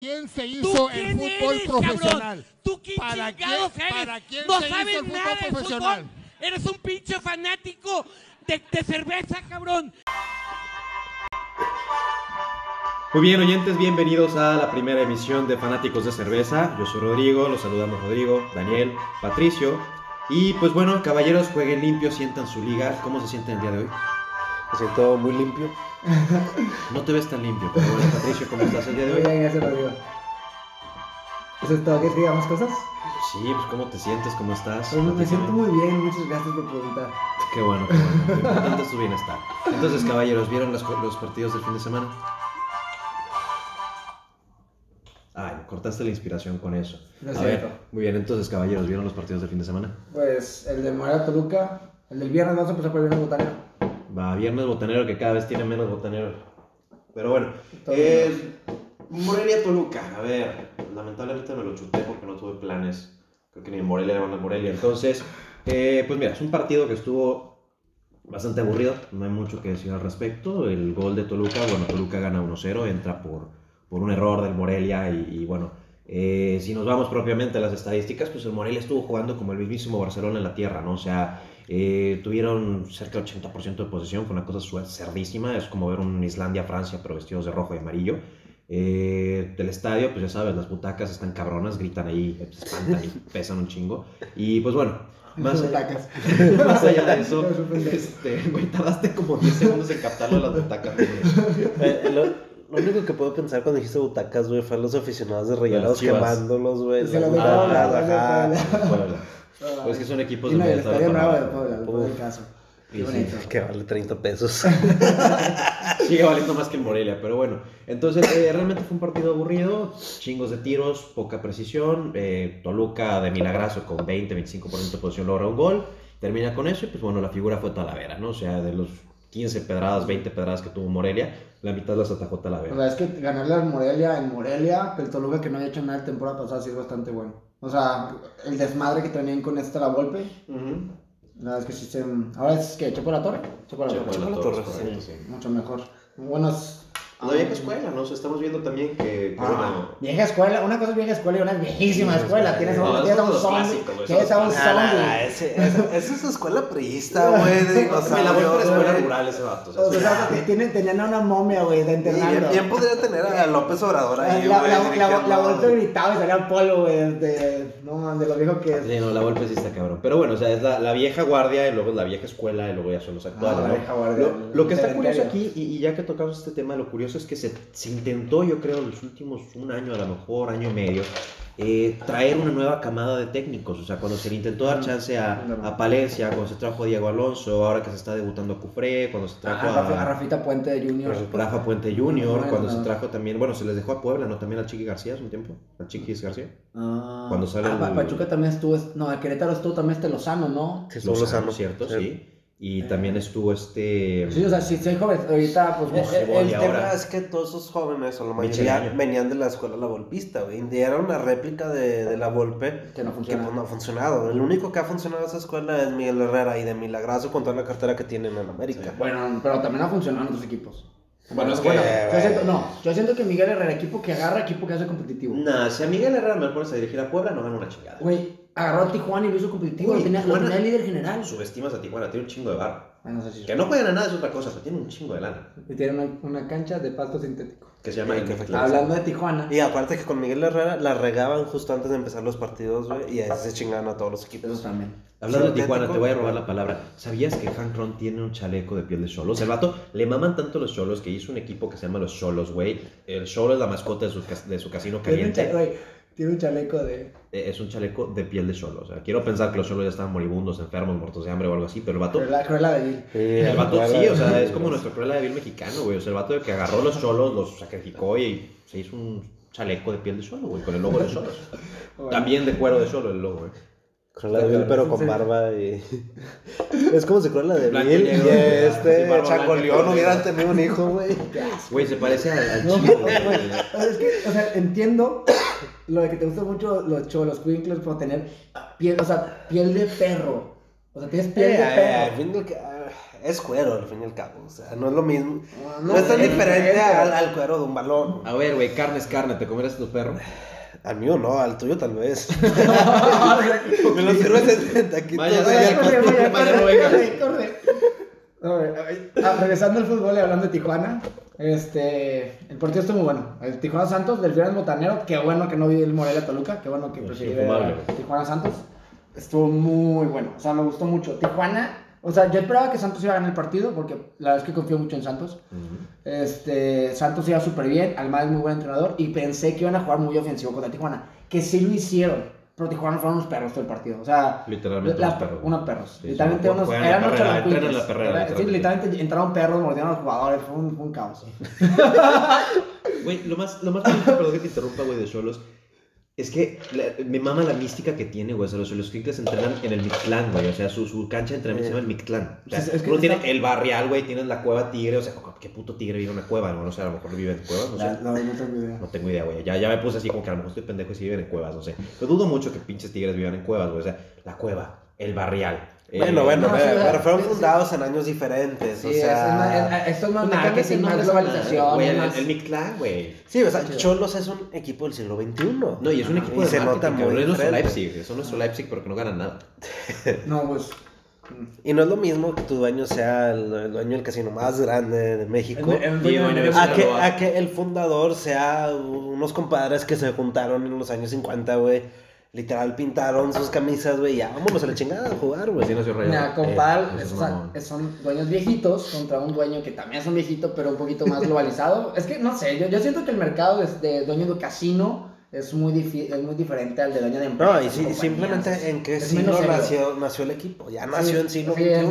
quién se ¿Tú hizo el quién fútbol eres, profesional? cabrón? ¿Tú quién ¿Para chingados quién- eres? para quién no se hizo sabes el fútbol nada de profesional? fútbol. Eres un pinche fanático de, de cerveza, cabrón. Muy bien, oyentes, bienvenidos a la primera emisión de Fanáticos de Cerveza. Yo soy Rodrigo, los saludamos Rodrigo, Daniel, Patricio. Y pues bueno, caballeros, jueguen limpio, sientan su liga. ¿Cómo se sienten el día de hoy? Me siento muy limpio. No te ves tan limpio, pero bueno, Patricio, ¿cómo estás el día de Muy hoy? bien, gracias, Rodrigo. ¿Eso es todo? ¿Quieres que digamos cosas? Sí, pues ¿cómo te sientes? ¿Cómo estás? Pues me siento muy bien, muchas gracias por preguntar. Qué bueno, qué bueno. Lo importante es tu bienestar. Entonces, caballeros, ¿vieron los, los partidos del fin de semana? Ay, cortaste la inspiración con eso. Lo A siento. ver, muy bien, entonces, caballeros, ¿vieron los partidos del fin de semana? Pues el de Morelia Toluca, el del viernes vamos a empezar por el viernes botanero. Va, viernes botanero que cada vez tiene menos botanero. Pero bueno, eh, Morelia Toluca. A ver, lamentablemente me lo chuté porque no tuve planes. Creo que ni en Morelia le van a Morelia. Entonces, eh, pues mira, es un partido que estuvo bastante aburrido. No hay mucho que decir al respecto. El gol de Toluca, bueno, Toluca gana 1-0, entra por, por un error del Morelia. Y, y bueno, eh, si nos vamos propiamente a las estadísticas, pues el Morelia estuvo jugando como el mismísimo Barcelona en la tierra, ¿no? O sea, eh, tuvieron cerca del 80% de posesión, fue una cosa cerdísima, es como ver un Islandia-Francia, pero vestidos de rojo y amarillo. Eh, del estadio, pues ya sabes, las butacas están cabronas, gritan ahí, se espantan y pesan un chingo. Y pues bueno, más allá, Butacas. más allá de eso, este, güey, tardaste como 10 segundos en captarlo las butacas. Eh, lo, lo único que puedo pensar cuando dijiste butacas, güey, fue a los aficionados de Rayados quemándolos, güey. Se las los butacas, dejaron ajá. a- a- Puebla. Pues que son equipos Y no, de el para nuevo de. Puebla, el del Uf. caso. Sí. Que vale 30 pesos. Sigue valiendo más que el Morelia, pero bueno. Entonces, eh, realmente fue un partido aburrido, chingos de tiros, poca precisión. eh, Toluca de milagrazo con 20-25% de posición logra un gol. Termina con eso y pues bueno, la figura fue Talavera, ¿no? O sea, de los 15 pedradas, 20 pedradas que tuvo Morelia, la mitad las atajó O Talavera. sea, es que ganarle al Morelia en Morelia, que el Toluca que no había hecho nada la temporada pasada, sí es bastante bueno. O sea, el desmadre que tenían con esta la golpe, Ujú. la verdad es que sí se. Ahora es que Chepo la Torre. Chepo Torre. la Torre. Mucho mejor. Buenos. La vieja escuela, ¿no? O sea, estamos viendo también que, que, Ah, bueno, vieja escuela, una cosa es vieja escuela y una es viejísima escuela. escuela. Tienes, No, tienes a un zombie. güey, Tienes a un Ah, nah, nah, zombie. esa, es escuela priista, güey, me la voy por escuela güey. rural ese vato. o sea, O sí. sea, que tienen, tenían a una momia, güey, de internando. bien, podría tener a López Obrador ahí, La, güey. la, la, la. Volpe gritaba y salía polvo, güey, de, no, man, de lo viejo que es. Sí, no, la golpe sí está cabrón. Pero bueno, o sea, es la, la vieja guardia y luego la vieja escuela y luego ya son los actuales. Ah, la ¿no? vieja guardia, Lo, que está curioso aquí, y, y ya que tocamos este tema, lo curioso es que se, se intentó, yo creo, en los últimos un año, a lo mejor año y medio, eh, traer una nueva camada de técnicos. O sea, cuando se le intentó dar chance a, a Palencia, cuando se trajo a Diego Alonso, ahora que se está debutando a Cufré, cuando se trajo Ah, Rafa- a a, Rafita Puente de Junior. Rafa Puente Bueno, cuando se no. trajo también, bueno, se les dejó a Puebla, ¿no? También a Chiqui García hace un tiempo, a Chiquis García. Ah, Cuando sale ah, el- Pa- Pachuca también estuvo, no, a Querétaro estuvo también este Lozano, ¿no? Lozano, Lozano. ¿cierto? Sí. Sí. Y también estuvo este... Sí, o sea, si soy joven, ahorita, pues, Eh, no eh, sé. El y tema ahora- es que todos esos jóvenes, o la Micheleño. mayoría, venían de la escuela La Volpista, güey. Y era una réplica de, de La Volpe Que no que pues, no ha funcionado. El único que ha funcionado esa escuela es Miguel Herrera y de milagrazo con toda la cartera que tienen en América. Bueno, pero también ha funcionado en otros equipos. Bueno, es que- yo siento, no, yo siento que Miguel Herrera, equipo que agarra, equipo que hace competitivo. Nah, si a Miguel Herrera me lo pones a dirigir a Puebla, no gana una chingada. Güey, agarró a Tijuana y lo hizo competitivo, Uy, lo tenía, lo Tijuana- tenía líder general. Subestimas a Tijuana, tiene un chingo de no sé si Que no juegan a nada es otra cosa, pero tiene un chingo de lana. Y tiene una, una cancha de pasto sintético. Que se llama Sí, que. Hablando de Tijuana, Y aparte que con Miguel Herrera la regaban justo antes de empezar los partidos, güey. Y así se chingaban a todos los equipos. eso también. Hablando de Tijuana, te voy a robar la palabra. ¿Sabías que Hank Ron tiene un chaleco de piel de cholos? El vato le maman tanto los cholos que hizo un equipo que se llama los cholos, güey. El cholo es la mascota de su, de su casino caliente. güey, tiene un chaleco de. Eh, Es un chaleco de piel de cholo. O sea, quiero pensar que los cholos ya estaban moribundos, enfermos, muertos de hambre o algo así, pero el vato Cruella de Vil. El vato sí, o sea, es como nuestro Cruella de Vil mexicano, güey. O sea, el vato que agarró los cholos, los sacrificó y se hizo un chaleco de piel de cholo, güey, con el logo de cholos. También de cuero de cholo el logo, güey. Cruella de Vil, pero con barba y. Es como si Cruella de Vil y este blanca, hubieran tenido un hijo, güey. Güey, se parece al, No, chico, güey, güey. o sea, es que, o sea, entiendo lo de que te gustan mucho los cholos, Quinkles, por tener piel, o sea, piel de perro. O sea, tienes piel Eh, de eh, perro. al fin del ca- Es cuero, al fin y al cabo. O sea, no es lo mismo. No, No, es tan diferente diferente. al, al cuero de un balón. A ver, güey, carne es carne, ¿te comerás tu perro? Al mío no, al tuyo tal vez. Me lo sirves en taquitos. Vaya, de- vaya, Corre, corre, Mañana corre, venga. corre, corre. A ver, ah, regresando al fútbol y hablando de Tijuana, este, el partido estuvo muy bueno. El Tijuana Santos del viernes botanero, qué bueno que no vi el Morelia Toluca, qué bueno que Pues preferí. Tijuana Santos. Estuvo muy bueno, o sea, me gustó mucho. Tijuana, o sea, yo esperaba que Santos iba a ganar el partido porque la verdad es que confío mucho en Santos. Este, Santos iba súper bien, Almada es muy buen entrenador y pensé que iban a jugar muy ofensivo contra Tijuana, que sí lo hicieron. Pero Tijuana fueron unos perros todo el partido. O sea, Literalmente la- unos perros. Unos perros. Sí, literalmente unos. Eran unos la perrera, Sí, literalmente. entraron perros, mordieron a los jugadores. Fue un, fue un caos. Güey, lo más, lo más perdón que te interrumpa, güey, de Cholos, es que la- me mama la mística que tiene, güey. O sea, los Quincles entrenan en el Mictlán, güey. O sea, su, su cancha de entrenamiento se llama el Mictlán. O sea, Es- es que uno tiene está- el barrial, güey, tienes la cueva tigre. O sea, ¿qué puto tigre vive en una cueva? No, no sé, a lo mejor vive en cuevas, no sé. no, no tengo idea. No tengo idea, güey. Ya, ya me puse así como que a lo mejor estoy pendejo y si viven en cuevas, no sé. Pero dudo mucho que pinches tigres vivan en cuevas, güey. O sea, la cueva, el barrial. Eh, Bueno, bueno, No, pero, fueron sí, fundados en años diferentes. Sí, o sea, es más- es- esto es más marketing, el más globalización. Güey, el, más- el Mictlán, güey. sí, o sea. Cholos es un equipo del siglo XXI. No, y es un equipo Y de se marketing, nota muy cabrón. Es nuestro. Leipzig. Son nuestro Leipzig porque no ganan nada. No, pues. Y no es lo mismo que tu dueño sea el, el dueño del casino más grande de México. el- el- el- bueno, el- A que, a que el fundador sea unos compadres que se juntaron en los años 50, güey. Literal pintaron sus camisas, güey. Ya vámonos a la chingada a jugar, güey. Así nació Rayado. Mira, compar, Eh, son dueños viejitos contra un dueño que también es un viejito, pero un poquito más globalizado. es que no sé, yo, yo siento que el mercado de, de dueño de casino es muy, difi- es muy diferente al de dueño de empresa. No, y sí, simplemente en qué es siglo nació, nació el equipo. Ya nació en siglo sí, XXI. Sí, Sí,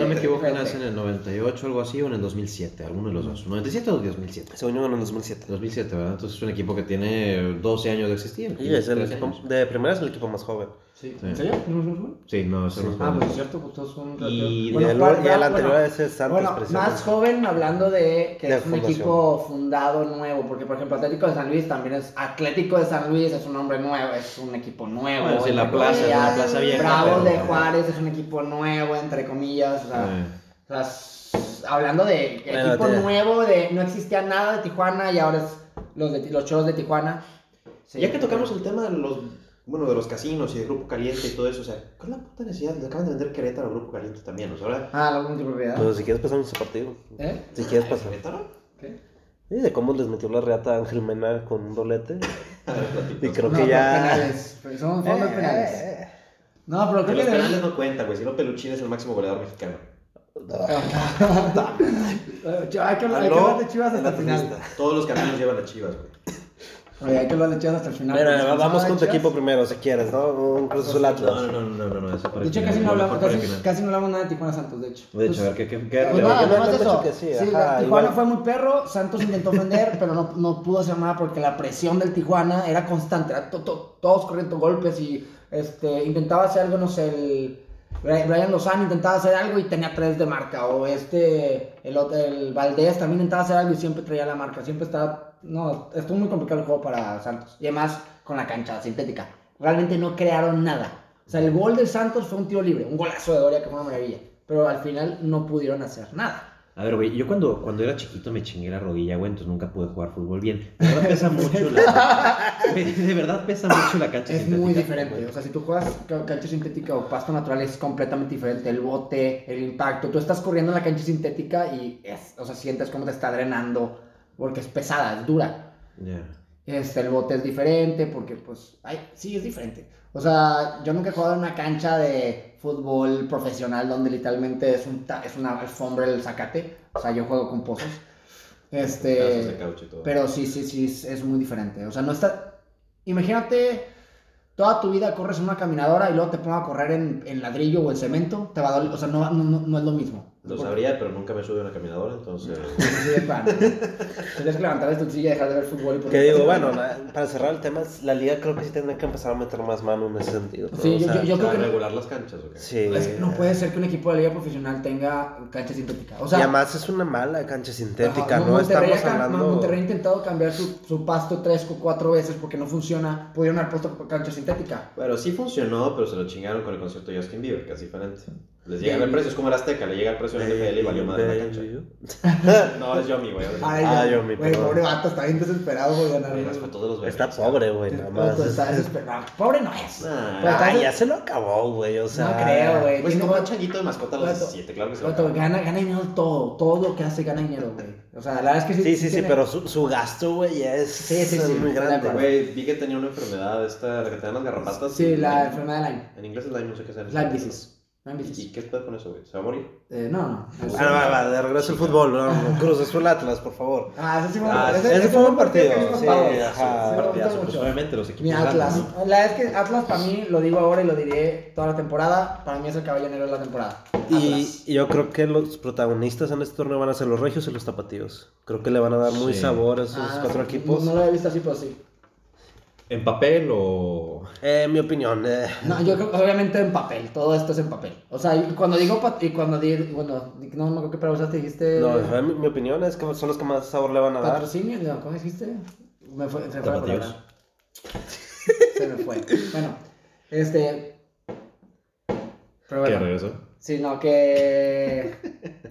no me sí, equivoco, nace en el 98 o algo así o en el 2007, alguno de los dos. 97 o 2007. Se unió en el 2007. 2007, ¿verdad? Entonces es un equipo que tiene 12 años de existir. Y es el 13 equipo, años. de primera es el equipo más joven. Sí. Sí. ¿En serio? ¿No es? Sí, no, eso no es Ah, pues es cierto, pues todos son Y- Bueno, el, ¿cuál- y el anterior bueno, a ese es Santos, Bueno, más joven hablando de que De es un fundación. equipo fundado nuevo, porque por ejemplo Atlético de San Luis también es Atlético de San Luis, es un nombre nuevo, es un equipo nuevo. Bueno, sí, la entre plaza, es una comillas. plaza vieja, Bravos pero- de Juárez es un equipo nuevo, entre comillas. O sea, Eh. o sea, s- hablando de equipo nuevo, de no existía nada de Tijuana y ahora es los, de, los choros de Tijuana. Sí. Ya que tocamos el tema de los, bueno, de los casinos y de Grupo Caliente y todo eso, o sea, ¿cuál es la puta necesidad? Le acaban de vender Querétaro a Grupo Caliente también, o sea, ahora... Ah, la multipropiedad. Pues si quieres pasamos ese partido. ¿Eh? Si quieres pasar. ¿Querétaro? ¿Qué? Sí, de cómo les metió la reata a Ángel Mena con un dolete. Y creo No, que ya. penales. Son fondos Eh, penales. eh, No, pero Que creo los que de- penales no cuentan, güey, si no Peluchín es el máximo goleador mexicano. Ch- Hay que, hablar de Chivas hasta el final. Todos los caminos llevan a Chivas, güey. Oye, hay que hablar de Chivas hasta el final. Mira, vamos con tu equipo primero, si quieres, ¿no? Un Cruz Azul Atlas. No, no, no, no, no, no, eso para De hecho, casi no lo hablamos, casi, no hablamos nada de Tijuana Santos, de hecho. De hecho, a ver, ¿qué, qué, qué, Pues nada, eso. que sí, Sí, ajá, Tijuana igual. fue muy perro, Santos intentó ofender, pero no, no pudo hacer nada porque la presión del Tijuana era constante, era to- to- todos corriendo golpes y este, intentaba hacer algo, no sé, el Bri- Brian Lozano intentaba hacer algo y tenía tres de marca, o este, el, otro- el Valdés también intentaba hacer algo y siempre traía la marca, siempre estaba, no, estuvo muy complicado el juego para Santos, y además con la cancha sintética, realmente no crearon nada, o sea, el gol del Santos fue un tiro libre, un golazo de Doria que fue una maravilla, pero al final no pudieron hacer nada. A ver, güey, yo cuando, cuando era chiquito me chingué la rodilla, güey, entonces nunca pude jugar fútbol bien. De verdad pesa mucho la... De verdad pesa mucho la cancha Es sintética, muy diferente. güey. O sea, si tú juegas ca- cancha sintética o pasto natural es completamente diferente. El bote, el impacto. Tú estás corriendo en la cancha sintética y es, o sea, sientes como te está drenando porque es pesada, es dura. Ya. Este, el bote es diferente porque, pues, ay, sí, es diferente. O sea, yo nunca he jugado en una cancha de fútbol profesional donde literalmente es, un es una alfombra el zacate. O sea, yo juego con pozos. Pedazos de Este, caucho y todo. pero sí, sí, sí, es, es muy diferente. O sea, no está... Imagínate, toda tu vida corres en una caminadora y luego te pongo a correr en, en ladrillo o en cemento, te va a doler, o sea, no, no, no, no es lo mismo. Lo sabría, pero nunca me subí a una caminadora, entonces... Tienes que levantar tu silla y dejar de ver fútbol. y por- Que digo, bueno, la- para cerrar el tema, la liga creo que sí tendría que empezar a meter más mano en ese sentido. Sí, yo- sea, yo- ¿Se va a creo que- regular las canchas o qué? sí. No puede ser que un equipo de liga profesional tenga cancha sintética. O sea, y además es una mala cancha sintética, Ajá, ¿no? Monterrey Estamos hablando... Monterrey ha intentado cambiar su, su pasto tres o cuatro veces porque no funciona. Pudieron haber puesto cancha sintética. Bueno, sí funcionó, pero se lo chingaron con el concierto de Justin Bieber, que es diferente. Les llega el precio, es como el Azteca, le llega el precio en el NFL y valió más la cancha. No, es Yomi, güey. Ay, Ah, ya, yo, mi güey, pobre vato, está bien desesperado por ganar. Los. Está pobre, güey, nada más. Está desesperado. Pobre no es. Ah, des- ya se lo acabó, güey, o sea. No creo, güey. Pues como un changuito de mascota a los Vato, 17, claro que se lo gana, gana dinero todo. Todo lo que hace gana dinero, güey. O sea, la verdad es que sí. Sí, sí, sí, pero su, su gasto, güey, ya es, Sí, sí, sí, es muy de grande, güey. Vi que tenía una enfermedad, esta, la que te dan las garrapatas. Sí, la enfermedad de Lyme. En inglés es Lyme, no sé qué sea. Lyme disease. ¿Y qué puede con eso, güey? ¿Se va a morir? Eh, no, no. no. Ah, va, va, de regreso al fútbol, no, no, Cruz Azul Atlas, por favor. Ah, ese sí fue Ah, ese, ese fue un buen partido, me sí, ajá. Sí, Partidazo, pues mucho. obviamente los equipos Mi Atlas. ¿no? La verdad es que Atlas para mí, lo digo ahora y lo diré toda la temporada, para mí es el caballo negro de la temporada. Y, Atlas. y yo creo que los protagonistas en este torneo van a ser los regios y los tapatíos. Creo que le van a dar muy Sí. sabor a esos Ah, cuatro equipos. No, lo había visto así, pero sí. ¿En papel o...? Eh, mi opinión. eh, No, yo creo que obviamente en papel, todo esto es en papel. O sea, y cuando digo, y cuando di, bueno, no me acuerdo qué palabra usaste, dijiste... no, eh, mi, mi opinión es que son los que más sabor le van a dar. Patrocinio, no, ¿cómo dijiste? Me fue, se me fue la palabra. Se me fue. Bueno, este... Pero ¿Qué bueno. regresó? Sí, no, que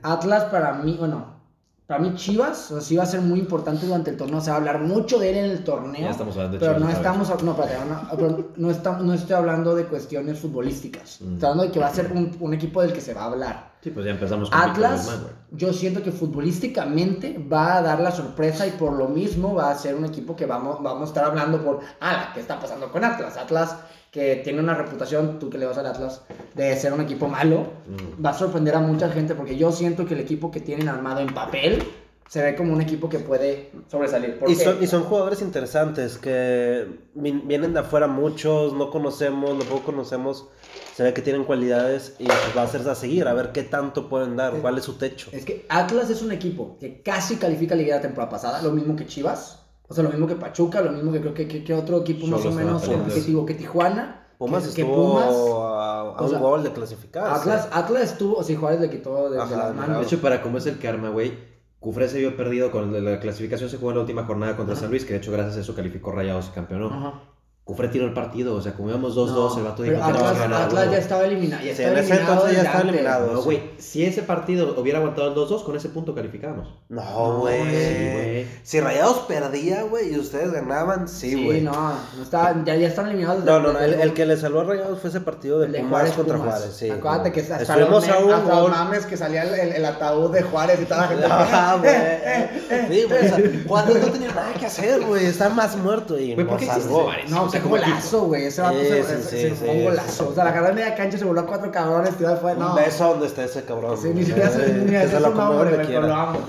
Atlas para mí, bueno, para mí Chivas, o sea, sí va a ser muy importante durante el torneo, se va a hablar mucho de él en el torneo. Ya estamos hablando de pero Chivas no estamos, no, espérate, no, pero no, estamos, no estoy hablando de cuestiones futbolísticas. Mm. Estoy hablando de que va a ser un, un equipo del que se va a hablar. Sí, pues ya empezamos con Atlas, yo siento que futbolísticamente va a dar la sorpresa y por lo mismo va a ser un equipo que vamos, vamos a estar hablando por, ah, ¿qué está pasando con Atlas? Atlas que tiene una reputación, tú que le vas al Atlas, de ser un equipo malo. Mm. va a sorprender a mucha gente porque yo siento que el equipo que tienen armado en papel se ve como un equipo que puede sobresalir. ¿Por Y qué? son, y son jugadores interesantes que vienen de afuera muchos, no conocemos, no poco conocemos. Se ve que tienen cualidades y pues va a ser a seguir, a ver qué tanto pueden dar, cuál es su techo. Es que Atlas es un equipo que casi califica a Liga la temporada pasada, lo mismo que Chivas, o sea, lo mismo que Pachuca, lo mismo que creo que, que- que otro equipo más o menos competitivo que Tijuana. Pumas que, que estuvo Pumas, a, a un sea, gol de clasificar. Atlas, Atlas estuvo, o sea, Juárez le quitó de, las manos. De hecho, para cómo es el karma, güey, Cufré se vio perdido con la clasificación, se jugó en la última jornada contra San Luis, que de hecho gracias a eso calificó Rayados y campeonó. Ajá. Cufré tiró el partido, o sea, como íbamos 2-2, No, el vato pero dijo que tenemos Atlas, que ganar. Atlas ya estaba eliminado. Ya Sí, estaba en ese eliminado entonces ya estaba eliminado. No, güey, si ese partido hubiera aguantado el 2-2, con ese punto calificábamos. No, güey. Sí, si Rayados perdía, güey, y ustedes ganaban, sí, Sí, güey. no, no está, ya, ya están eliminados. No, no, no, el, el que le salvó a Rayados fue ese partido de, el de Pumas Juárez contra Pumas. Juárez, sí. Acuérdate que hasta Estuvimos a un hasta gol. mames que salía el, el- el ataúd de Juárez y toda la gente. Ajá, güey. Eh, eh, Sí, güey, o sea, eh. Juárez no tenía nada que hacer, güey, está más muerto y Güey, ¿por nos qué existe salvó. No, sea, como golazo, güey. Ese vato Sí, se, sí, se- sí, se fue un golazo. O sea, la agarró en media cancha, se voló a cuatro cabrones, tiró fue. No. Un beso donde está ese cabrón. Sí, ni siquiera se, ni es acomode nombre, güey, pero lo quiera. amo.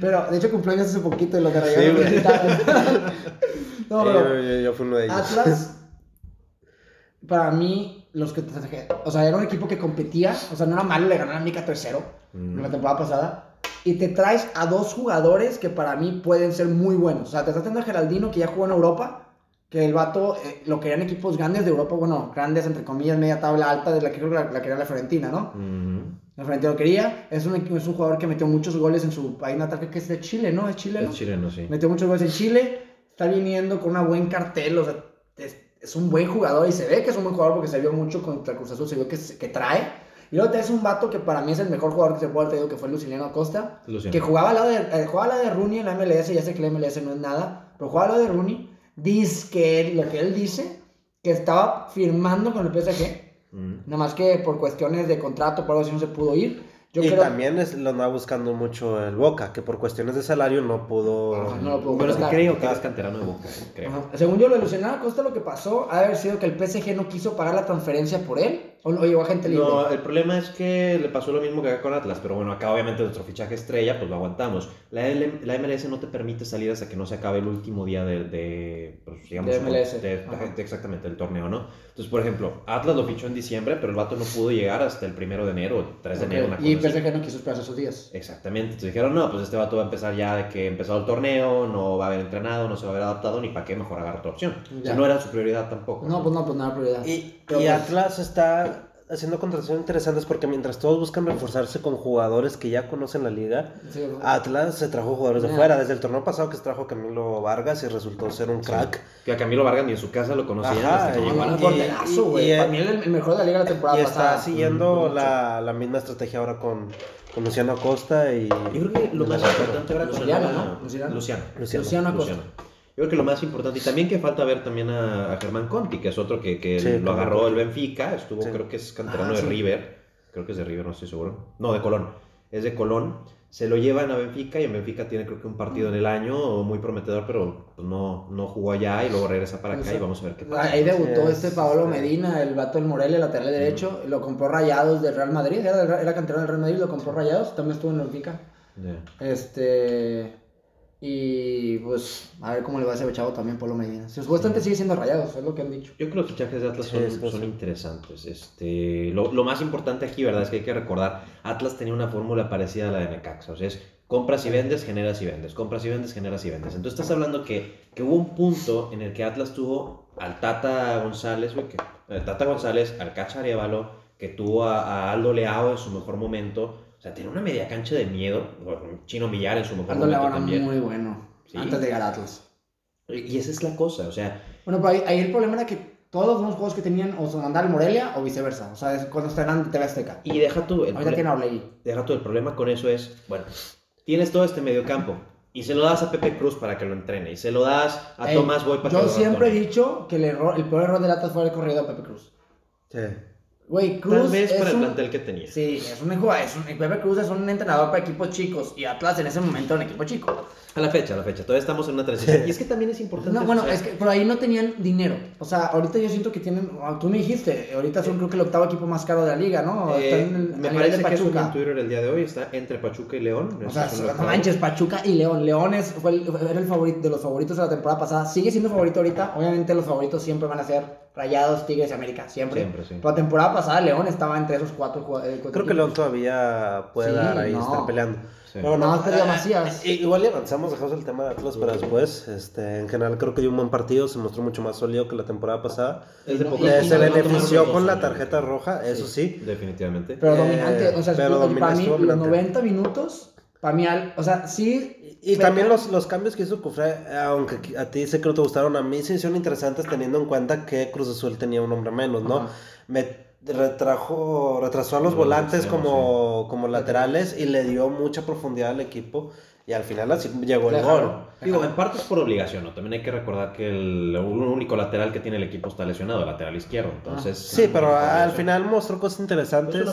Pero, de hecho, cumpleaños hace poquito y lo que Sí. No, pero yo, yo fui uno de ellos. Atlas, para mí, los que. O sea, era un equipo que competía. O sea, no era malo, le ganó a Mica 3-0 Mm. en la temporada pasada. Y te traes a dos jugadores que para mí pueden ser muy buenos. O sea, te estás trayendo a Geraldino, que ya jugó en Europa. Que el vato eh, lo querían equipos grandes de Europa. Bueno, grandes, entre comillas, media tabla alta, de la que creo que la, la quería la Fiorentina, ¿no? Ujú. La Fiorentina lo quería. Es un, es un jugador que metió muchos goles en su país natal, que es de Chile, ¿no? Es Chile, ¿no? Es chileno, sí. Metió muchos goles en Chile. Está viniendo con una buen cartel. O sea, es, es un buen jugador. Y se ve que es un buen jugador porque se vio mucho contra Cruz Azul. Se vio que, que trae. Y luego te es un vato que para mí es el mejor jugador que se puede haber traído, que fue Luciliano Acosta. Luciano. Que jugaba al lado de, eh, jugaba al lado de Rooney en la MLS. Ya sé que la MLS no es nada. Pero jugaba al lado de Rooney. Dice que lo que él dice, que estaba firmando con el PSG. Mm. Nada más que por cuestiones de contrato, por algo así no se pudo ir. Yo y creo también es, lo andaba buscando mucho el Boca, que por cuestiones de salario no pudo. Ajá, no lo pudo Pero es que creo que canterano de Boca, eh, creo. Según yo, lo de Luciano Acosta, lo que pasó ha de haber sido que el PSG no quiso pagar la transferencia por él. O, o llegó a gente libre. No, el problema es que le pasó lo mismo que acá con Atlas, pero bueno, acá obviamente nuestro fichaje estrella, pues lo aguantamos. La, L- la MLS no te permite salir hasta que no se acabe el último día de, de, pues, digamos, De MLS. de- de- exactamente, del torneo, ¿no? Entonces, por ejemplo, Atlas lo fichó en diciembre, pero el vato no pudo llegar hasta el primero de enero, 3 de enero, una Y cosa así. PSG no quiso esperar esos días. Exactamente, entonces dijeron, no, pues este vato va a empezar ya de que empezó el torneo, no va a haber entrenado, no se va a haber adaptado, ni para qué mejor agarrar otra opción. O Ya. sea, no era su prioridad tampoco. No, pues no, pues no era prioridad. Y, y pues- Atlas está haciendo contrataciones interesantes porque mientras todos buscan reforzarse con jugadores que ya conocen la liga, Sí, Atlas se trajo jugadores de fuera. Desde el torneo pasado que se trajo Camilo Vargas y resultó ser un crack. Que a Camilo Vargas ni en su casa lo conocían Ajá, hasta que y- llegó a la un y- güey. y- Para mí el, el mejor de la liga la temporada Y está pasada. siguiendo la, la misma estrategia ahora con, con Luciano Acosta y... Yo creo que lo y más importante ahora con Luciano, ¿no? Luciano. Luciano. Luciano. Luciano Acosta. Yo creo que lo más importante, y también que falta ver también a, a Germán Conti, que es otro que, que Sí, lo agarró el Benfica, estuvo, Sí. creo que es canterano Ah, de sí. River, creo que es de River, no estoy seguro. No, de Colón, es de Colón. Se lo llevan a Benfica y en Benfica tiene creo que un partido en el año muy prometedor, pero pues, no, no jugó allá y luego regresa para acá y vamos a ver qué pasa. Ahí debutó Sí, este es- Paolo sí. Medina, el vato del Morelia, lateral derecho. Lo compró Rayados del Real Madrid. Era, era canterano del Real Madrid, lo compró Rayados. También estuvo en Benfica. Este. Y pues, a ver cómo le va a ese chavo también, Paolo Medina. Si supuestamente sigue siendo Rayados, es lo que han dicho. Yo creo que los fichajes de Atlas Sí, son, sí, interesantes. Este, lo, lo más importante aquí, ¿verdad? Es que hay que recordar, Atlas tenía una fórmula parecida a la de Necaxa. O sea, es compras y vendes, generas y vendes. Compras y vendes, generas y vendes. Entonces estás hablando que, que hubo un punto en el que Atlas tuvo al Tata González, güey, que, al Tata González, al Cacha Arevalo, que tuvo a, a Aldo Leao en su mejor momento. O sea, tenía una media cancha de miedo. Chino Millar en su mejor Aldo Leao momento también. muy bueno. Sí. Antes de llegar a Atlas. Y esa es la cosa, o sea, Bueno, pero ahí, ahí el problema era que todos los juegos que tenían o mandaban al Morelia o viceversa. O sea, es cuando estaban en TV Azteca. y deja tú. el Ahorita tiene a Orlegui. Deja tú, el problema con eso es, bueno, tienes todo este mediocampo y se lo das a Pepe Cruz para que lo entrene y se lo das a Ey, Tomás Boy para que Yo lo siempre he dicho que el, error, el peor error del Atlas fue haber corrido a Pepe Cruz. Sí. Güey, Cruz. Tal vez es para el un- plantel que tenía. Sí, es un, es un Pepe Cruz es un entrenador para equipos chicos y Atlas en ese momento era un equipo chico. A la fecha, a la fecha. Todavía estamos en una transición. Y es que también es importante. No, bueno, es que por ahí no tenían dinero. O sea, ahorita yo siento que tienen, ah, tú me dijiste, ahorita son creo que el octavo equipo más caro de la liga, ¿no? eh, en el- me parece de que eso en Pachuca. Twitter el día de hoy está entre Pachuca y León. O sea, no manches, Pachuca y León. León es, fue el, era el favorito de los favoritos de la temporada pasada. Sigue siendo favorito ahorita. Obviamente los favoritos siempre van a ser Rayados, Tigres y América. Siempre. Siempre, sí. Pero la temporada pasada León estaba entre esos cuatro jugadores. Creo que León todavía puede Sí, dar ahí, no. estar peleando. Sí. Pero Nada más perdió a eh, Macías. eh, Igual y avanzamos, dejamos el tema de Atlas para después. Este, en general creo que dio un buen partido, se mostró mucho más sólido que la temporada pasada. No, Eh, se no- no benefició con la tarjeta roja, eso sí. Definitivamente. Pero Eh, dominante. O sea, pero estuvo- domina- para mí, estuvo los dominante. 90 minutos, para mí, al- o sea, sí. Y pero- también los, los cambios que hizo Cufré, aunque a ti sé que no te gustaron, a mí sí son interesantes teniendo en cuenta que Cruz Azul tenía un hombre menos, ¿no? Ajá. Me retrajo, retrasó a los Los volantes como, como laterales y le dio mucha profundidad al equipo y al final así llegó el gol. Digo, en parte es por obligación, ¿no? También hay que recordar que el un único lateral que tiene el equipo está lesionado, el lateral izquierdo. Entonces. Sí, pero al final mostró cosas interesantes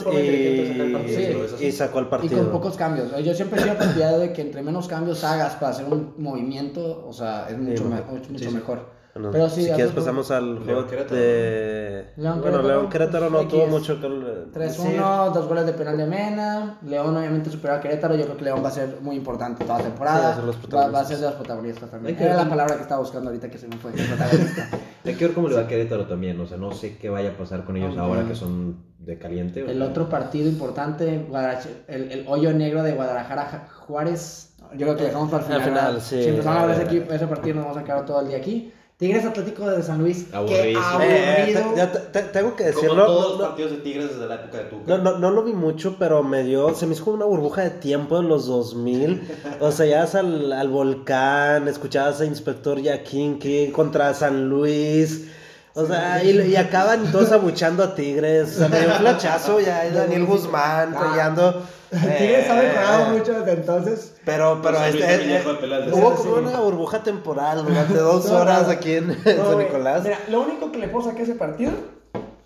partido, sí, y, y sacó el Y partido. con pocos cambios. Yo siempre he sido partidario de que entre menos cambios hagas para hacer un movimiento, o sea, es mucho, Sí, me- bueno, mucho, mucho sí, sí. mejor. Bueno, Pero sí, si quieres fue- pasamos al León juego Querétaro. de... León bueno, Querétaro, León Querétaro no pues, tuvo mucho que 3-1, dos goles de penal de Mena. León obviamente superó a Querétaro. Yo creo que León va a ser muy importante toda la Sí, temporada. va a ser los va, protagonistas. va a ser de los protagonistas también. Era ver la palabra que estaba buscando ahorita que se me fue. protagonista. Hay que ver cómo le va a Querétaro también. O sea, no sé qué vaya a pasar con ellos Ah, ahora que son de caliente. o el otro partido importante, el, el hoyo negro de Guadalajara Ja- Juárez. Yo creo que dejamos para el Al final. final, ¿verdad? sí. Si empezamos a hablar ese, Eh. equipo- ese partido, nos vamos a quedar todo el día aquí. Tigres Atlético de San Luis. Eh, te- aburrido. ya te- te- tengo que Como decirlo. todos no- los no- partidos de Tigres desde la época de Tuca. No, no, no lo vi mucho, pero me dio, se me hizo como una burbuja de tiempo en los 2000. O sea, ya al, al volcán, escuchabas a Inspector Yaquinqui contra San Luis. O sea, y, y acaban todos abuchando a Tigres. O sea, me dio un flachazo ya Daniel Guzmán Ah. peleando. Tigres ha Eh, mejorado mucho desde entonces. Pero, pero este, eh, de hubo como sí. una burbuja temporal durante dos No, horas no. aquí en, No, San. Nicolás. Mira, lo único que le puedo sacar a ese partido,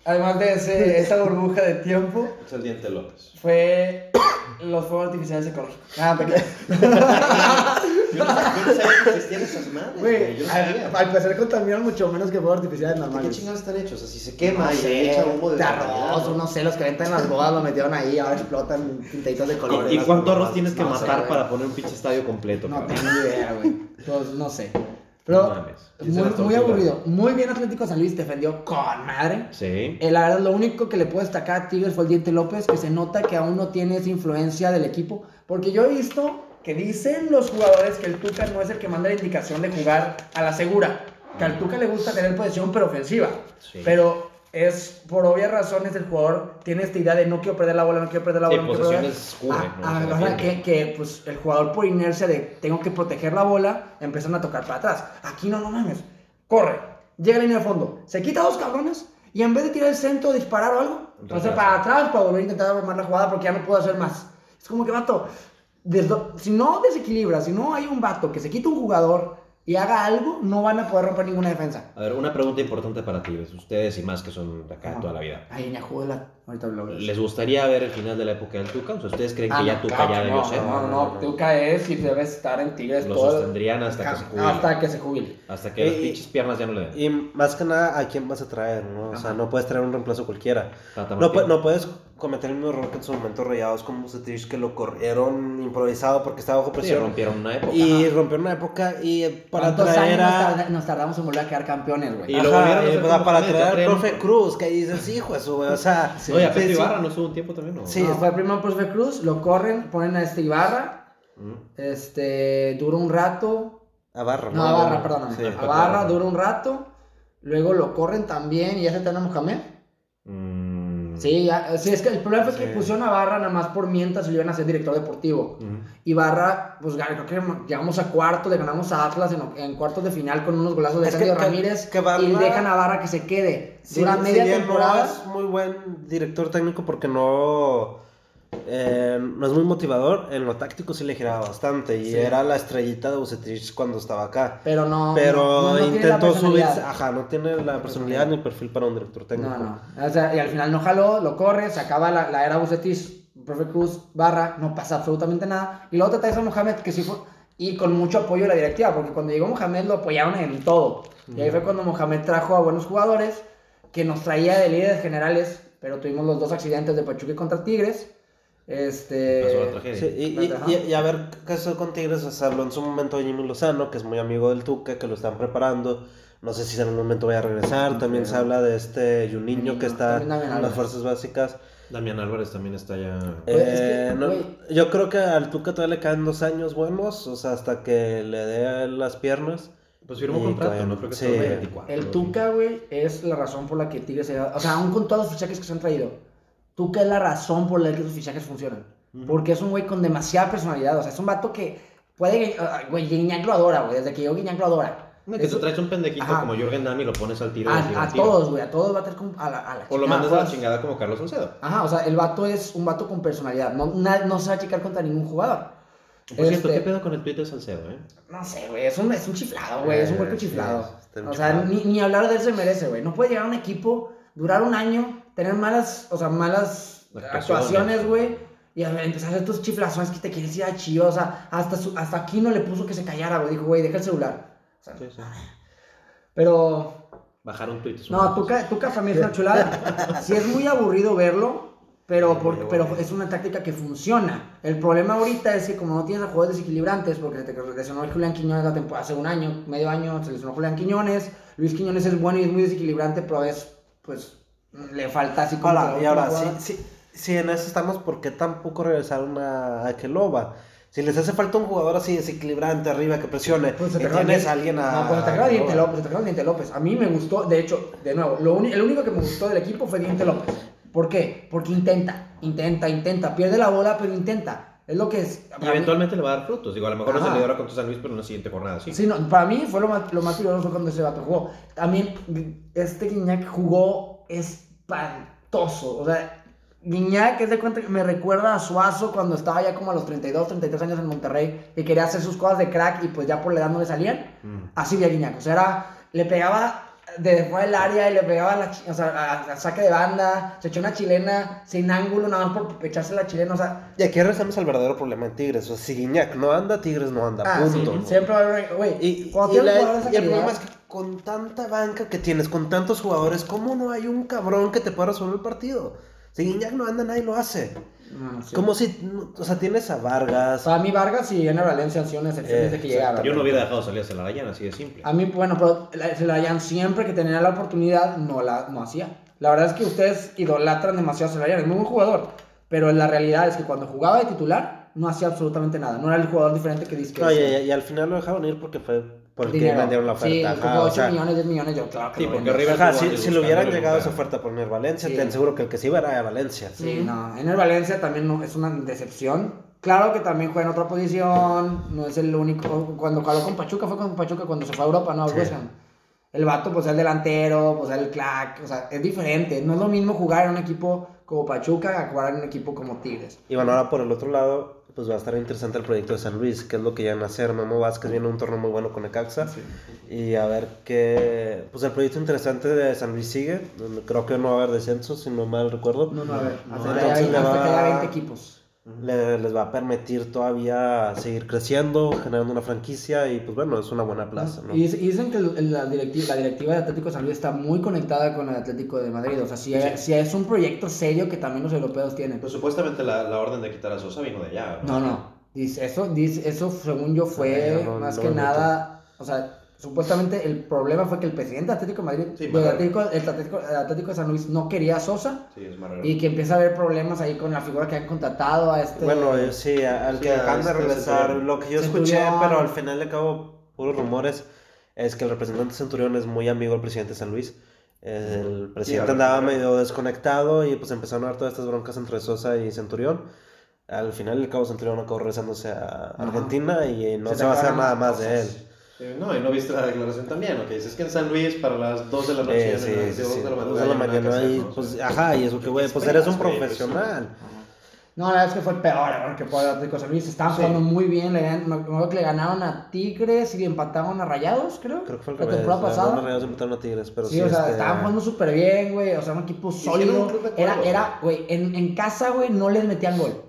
además de ese, esa burbuja de tiempo, Es el Diente López. fue los fuegos artificiales ecológicos. Ah, porque, Yo no, yo no sabía que existían esas madres. güey, Yo no al, sabía. al parecer contaminan mucho menos que fuegos artificiales ¿Qué normales. chingados están hechos? O sea, si se quema No y sé, echa humo de de arroz, o no sé, los que venden en las bodas lo metieron ahí, ahora explotan pintaditos de colores. ¿Y, y cuánto arroz tienes que matar para poner un pinche estadio completo? No cabrón? tengo idea, güey. Pues no sé. Pero muy, muy aburrido. Muy bien Atlético San Luis, defendió con madre. Sí. Eh, la verdad, lo único que le puedo destacar a Tigres fue el Diente López, que se nota que aún no tiene esa influencia del equipo. Porque yo he visto que dicen los jugadores que el Tuca no es el que manda la indicación de jugar a la segura. Que al Tuca le gusta tener posesión, pero ofensiva. Sí. Pero es por obvias razones el jugador tiene esta idea de no quiero perder la bola, no quiero perder la Sí, bola, no quiero perder posesiones cubre, Ah, ¿no? ah, que, que, pues el jugador por inercia de tengo que proteger la bola, empiezan a tocar para atrás. Aquí no, no mames. Corre, llega a la línea de fondo, se quita dos cabrones y en vez de tirar el centro, disparar o algo, Retrasa. para atrás para volver a intentar armar la jugada porque ya no puedo hacer más. Es como que, vato, si no desequilibra, si no hay un vato que se quita un jugador y haga algo, no van a poder romper ninguna defensa. A ver, una pregunta importante para ti, ustedes y más que son de acá Ajá. toda la vida. Ay, ya la. Ahorita lo ves. ¿Les gustaría ver el final de la época del Tuca? O sea, ¿ustedes creen que Ah, ya no, Tuca claro ya que debió no, ser? No, no, no. Tuca es y debe estar en Tigres Lo todo. sostendrían hasta que se jubile. Hasta que se jubile. Hasta que las pinches piernas ya no le den. Y más que nada, ¿a quién vas a traer? ¿no? O sea, no puedes traer un reemplazo cualquiera. No, no puedes cometer el mismo error que en su momento Rayados con Bucetich, que lo corrieron improvisado porque estaba bajo Sí, presión. rompieron una época. y rompieron una época y eh, para ¿Cuántos traer años nos, a... nos tardamos en volver a quedar campeones, güey? Y lo Ajá, volvieron a y hacer para, para traer al profe Cruz, que ahí dices, hijo de su, güey, o sea... Sí. Oye, a sí, Ibarra no estuvo un tiempo también, ¿no? Sí. No, fue primero profe Cruz, lo corren, ponen a este Ibarra, Mm. este, dura un rato. A Barra, No, a Barra, perdóname. Sí. a Barra dura un rato, luego lo corren también y ya se traen a Mohamed. Sí, ya, sí, es que el problema fue que Sí. pusieron a Barra nada más por mientras lo iban a hacer director deportivo. Y Barra, pues creo que llegamos a cuarto, le ganamos a Atlas en, en cuartos de final con unos golazos de que- que- Ramírez que Barra- y dejan a Barra que se quede. Sí, Dura media temporada. No es muy buen director técnico porque no, eh, no es muy motivador. En lo táctico sí le giraba bastante y Sí. era la estrellita de Bucetich cuando estaba acá. Pero no. Pero no- no intentó subir, personalidad. ajá, no tiene la personalidad ni el perfil para un director técnico. No, no. O sea, y al final no jaló, lo corre, se acaba la, la era Bucetis, profe Cruz, Barra, no pasa absolutamente nada. Y luego te traes a Mohamed, que sí fue. Y con mucho apoyo de la directiva, porque cuando llegó Mohamed lo apoyaron en todo. Y ahí fue cuando Mohamed trajo a buenos jugadores, que nos traía de líderes generales, pero tuvimos los dos accidentes de Pachuca contra Tigres. Este. Sí, y, y- Ajá. y- y a ver qué pasó con Tigres, o sea, habló en su momento de Jimmy Lozano, que es muy amigo del Tuca, que lo están preparando. No sé si en algún momento vaya a regresar. También se habla de este Juninho que está en las fuerzas básicas. Damián Álvarez también está ya. Güey, es que, Eh, no- yo creo que al Tuca todavía le caen dos años buenos, o sea, hasta que le dé las piernas. Pues firmó Y contrato, ¿no? Creo que sí. está en 24. El. Tuca, güey, es la razón por la que Tigres se O sea, aún con todos los fichajes que se han traído, Tuca es la razón por la que esos fichajes funcionan. Ujú. Porque es un güey con demasiada personalidad. O sea, es un vato que puede. ah, Güey, Guiñac lo adora, güey. Desde que yo Guiñac lo adora. No, Que Eso- tú traes un pendejito Ajá. como Jürgen Damm y lo pones al tiro. a, a todos, güey. A todos va a tener como a la, a la O lo mandas a la chingada como Carlos Salcedo. Ajá, o sea, el vato es un vato con personalidad. No, na- no se va a chicar contra ningún jugador. Por cierto, Este- ¿qué pedo con el de Salcedo, eh? No sé, güey, es un, es un chiflado, güey, es un Eh, cuerpo chiflado. o sea, ni, ni hablar de él se merece, güey. No puede llegar a un equipo, durar un año, tener malas, o sea, malas Actuaciones. güey. Y a ver, empezar a hacer tus chiflazones que te quieres ir a. O sea, hasta, su, hasta aquí no le puso que se callara, güey. Dijo, güey, deja el celular. O sea, Sí, sí. pero Bajar un tweet es no, Tuca, Tuca también es una chulada. Sí es muy aburrido verlo, pero, por- pero es una táctica que funciona. El problema ahorita es que como no tienes a jugadores desequilibrantes, porque se te lesionó Julián Quiñones la temporada, hace un año, medio año, se lesionó Julián Quiñones. Luis Quiñones es bueno y es muy desequilibrante, pero veces, pues, le falta así como... Ahora, y ahora, jugada. si, si en eso estamos, ¿por qué tampoco regresaron a, a Keloba? Si les hace falta un jugador así desequilibrante arriba que presione, Pues se te tienes a alguien a. No, pues te acaba Diente. López, te Diente López. A mí me gustó, de hecho, de nuevo, lo uni- el único que me gustó del equipo fue Diente López. ¿Por qué? Porque intenta, intenta, intenta. Pierde la bola, pero intenta. Es lo que es. Y mí- eventualmente le va a dar frutos. Digo, a lo mejor no se Ajá. le dio ahora contra San Luis, pero en la siguiente jornada sí. Sí, no, para mí fue lo más, lo más peligroso fue cuando ese vato jugó. También, este Guiñac jugó espantoso. O sea, Guiñac, es de cuenta que me recuerda a Suazo cuando estaba ya como a los 32, 33 años en Monterrey y quería hacer sus cosas de crack y pues ya por la edad no le salían. Mm. Así veía Guiñac. O sea, era, le pegaba de fuera del área y le pegaba a la, o sea, a- a saque de banda, se echó una chilena sin ángulo nada más por echarse la chilena. O sea, Y aquí regresamos al verdadero problema en Tigres. O sea, si Guiñac no anda, Tigres no anda. ah, sí, punto. ¿no? siempre va a haber, güey, Y, y la- y el problema es que con tanta banca que tienes, con tantos jugadores, ¿cómo no hay un cabrón que te pueda resolver el partido? Si Guiñac no anda, nadie lo hace. No, sí. Como si, o sea, tienes a Vargas. Para mí Vargas y Ener Valencia han sido una excepción Eh, desde que llegaron. Yo no hubiera dejado salir a Celarayán, así de simple. A mí, bueno, pero la- Celarayán siempre que tenía la oportunidad no la no hacía. La verdad es que ustedes idolatran demasiado a Celarayán, es muy buen jugador, pero la realidad es que cuando jugaba de titular no hacía absolutamente nada, no era el jugador diferente que dice que No, y- y al final lo dejaron ir porque fue por el que dinero. vendieron la Sí, oferta. como Ajá, o 8 sea, millones, 10 millones, yo claro que Sí, porque. River Ajá, si, si le hubieran llegado esa oferta por el Valencia, Sí. te aseguro que el que se iba era a Valencia. Sí, no, en el Valencia también no, es una decepción. Claro que también juega en otra posición, no es el único. Cuando jaló con Pachuca, fue con Pachuca cuando se fue a Europa, ¿no? Al Sí. El vato, pues, es delantero, pues, es el clack, o sea, es diferente. No es lo mismo jugar en un equipo como Pachuca a jugar en un equipo como Tigres. Y bueno, ahora por el otro lado, pues va a estar interesante el proyecto de San Luis, que es lo que ya van a hacer. Memo Vázquez viene a un torneo muy bueno con Necaxa. Y a ver qué. Pues el proyecto interesante de San Luis sigue. Creo que no va a haber descenso, si no mal recuerdo. No, no, a ver, No, hasta, que, entonces haya, le hasta va- que haya 20 equipos. Le- les va a permitir todavía seguir creciendo, generando una franquicia y pues bueno, es una buena plaza, ¿no? Y, dic- y dicen que la, directiva, la directiva de Atlético de San Luis está muy conectada con el Atlético de Madrid. O sea, si, Sí. si es un proyecto serio que también los europeos tienen. Pues supuestamente la, la orden de quitar a Sosa vino de allá. No, no. Dice, eso, dice, eso según yo fue no, no, más no que nada, o sea, supuestamente el problema fue que el presidente de Atlético de Madrid, Sí, Marrero. Atlético, el, Atlético, el Atlético de San Luis no quería a Sosa Sí, es y que empieza a haber problemas ahí con la figura que han contratado a este... Bueno, eh, sí, al Sí, que acaban de este regresar, lo que yo Centurión. escuché, pero al final de cabo, puros rumores, es que el representante Centurión es muy amigo del presidente de San Luis. El presidente andaba medio desconectado y pues empezaron a dar todas estas broncas entre Sosa y Centurión. Al final del cabo Centurión acabó regresándose a Ajá. Argentina y no Se se, va a hacer nada más de él. Sí, no, y no viste la declaración también. Que dices que en San Luis para las 2 de la noche. Eh, sí, sí, dos sí. de la madrugada de la que mañana ¿no? Pues, ajá, y eso que güey, pues eres un profesional. No, la verdad es que fue peor porque por el Atlético de San Luis estaban Sí. jugando muy bien, le, me acuerdo que le ganaron a Tigres y le empataron a Rayados, creo. Creo que fue el la revés. temporada la- pasada. los Rayados empataron a Tigres, pero Sí, sí, o sea, este, estaban jugando súper bien, güey. O sea, un equipo sólido. un club de Era, era, güey, en, en casa, güey, no les metían gol.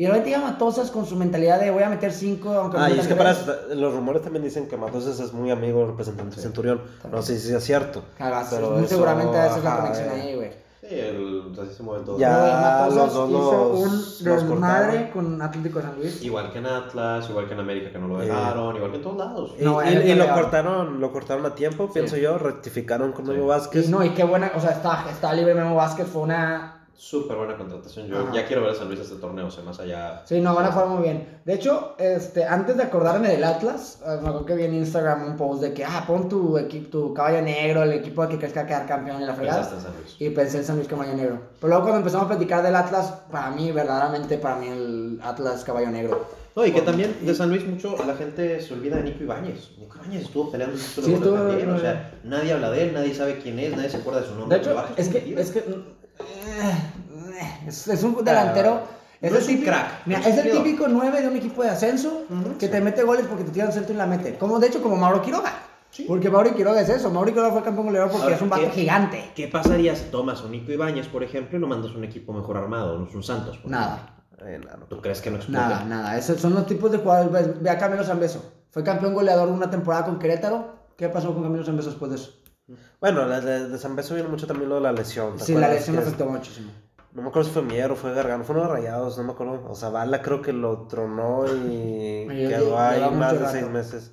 Y repente iba Matosas con su mentalidad de voy a meter cinco, aunque me Ah, y es que para, los rumores también dicen que Matoses es muy amigo del representante Sí. Centurión. No sé si es cierto. Cagas, pero muy eso, seguramente esa es la conexión eh. ahí, güey. Sí, el, así se mueven todos. Ya. Matosas los dos hizo los- un los desmadre con Atlético de San Luis. Igual que en Atlas, igual que en América que no lo Eh. dejaron, igual que en todos lados. Y, No, y- era y lo cortaron, lo cortaron a tiempo, pienso yo, rectificaron con Sí. Memo Y Vázquez. no, y qué buena, o sea, está, está libre Memo Vázquez, fue una... Súper buena contratación. Yo Ajá. ya quiero ver a San Luis este torneo, o sea, más allá. Sí, no, van a jugar muy bien. De hecho, este, antes de acordarme del Atlas, eh, me acuerdo que vi en Instagram un post de que, ah, pon tu equipo, tu caballo negro, el equipo que crees que va a quedar campeón en la fregada. Pensaste en San Luis. Y pensé en San Luis Caballo Negro. Pero luego cuando empezamos a platicar del Atlas, para mí, verdaderamente, para mí el Atlas Caballo Negro. No, y que también de San Luis mucho la gente se olvida de Nico Ibáñez. Nico Ibáñez estuvo peleando Sí, de estuvo- también. O sea, nadie habla de él, nadie sabe quién es, nadie se acuerda de su De nombre. hecho, pero Ibáñez es que, es que, eh, es, es un delantero. Es, no el es un típico, crack, mira, es el típico 9 de un equipo de ascenso Ujú, que sí. te mete goles porque te tiran centro y la mete. Como de hecho, como Mauro Quiroga. Sí. Porque Mauro Quiroga es eso. Mauro Quiroga fue campeón goleador porque Ahora, es un vato ¿qué- gigante. ¿Qué pasaría si tomas a un Nico Ibáñez, por ejemplo, y lo mandas a un equipo mejor armado, no es un Santos? por ejemplo? Nada. Eh, no, no. ¿Tú crees que no explote? Nada, nada. Esos son los tipos de jugadores. Ve- Ve a Camilo Zambeso. Fue campeón goleador una temporada con Querétaro. ¿Qué pasó con Camilo Zambeso después de eso? Bueno, la de, de San Beso viene mucho también lo de la lesión. ¿te Sí, la lesión afectó muchísimo. No me acuerdo si fue Mier o fue Gargano, fue uno de Rayados, no me acuerdo. O sea, Bala creo que lo tronó y quedó ahí más de rato. seis meses.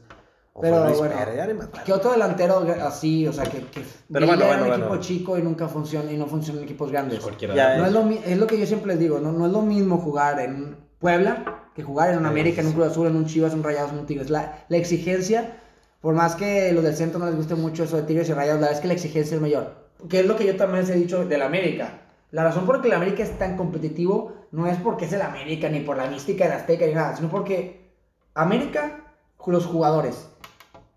O Pero, fue Luis bueno, Pérez, ya ni me acuerdo. ¿Qué otro delantero así, o sea, que, que Pero bueno, en bueno, un bueno. equipo chico y nunca funciona y no funciona en equipos grandes? Pues cualquiera Ya, No es, lo, es lo que yo siempre les digo, no, no es lo mismo jugar en Puebla que jugar en un Sí, América, en un sí. Cruz Azul, en un Chivas, en un Rayados, en un Tigres. La, la exigencia, por más que los del centro no les guste mucho eso de Tigres y Rayados, la verdad es que la exigencia es mayor. Que es lo que yo también les he dicho del América. La razón por la que el América es tan competitivo no es porque es el América, ni por la mística de Azteca, ni nada, sino porque América, los jugadores,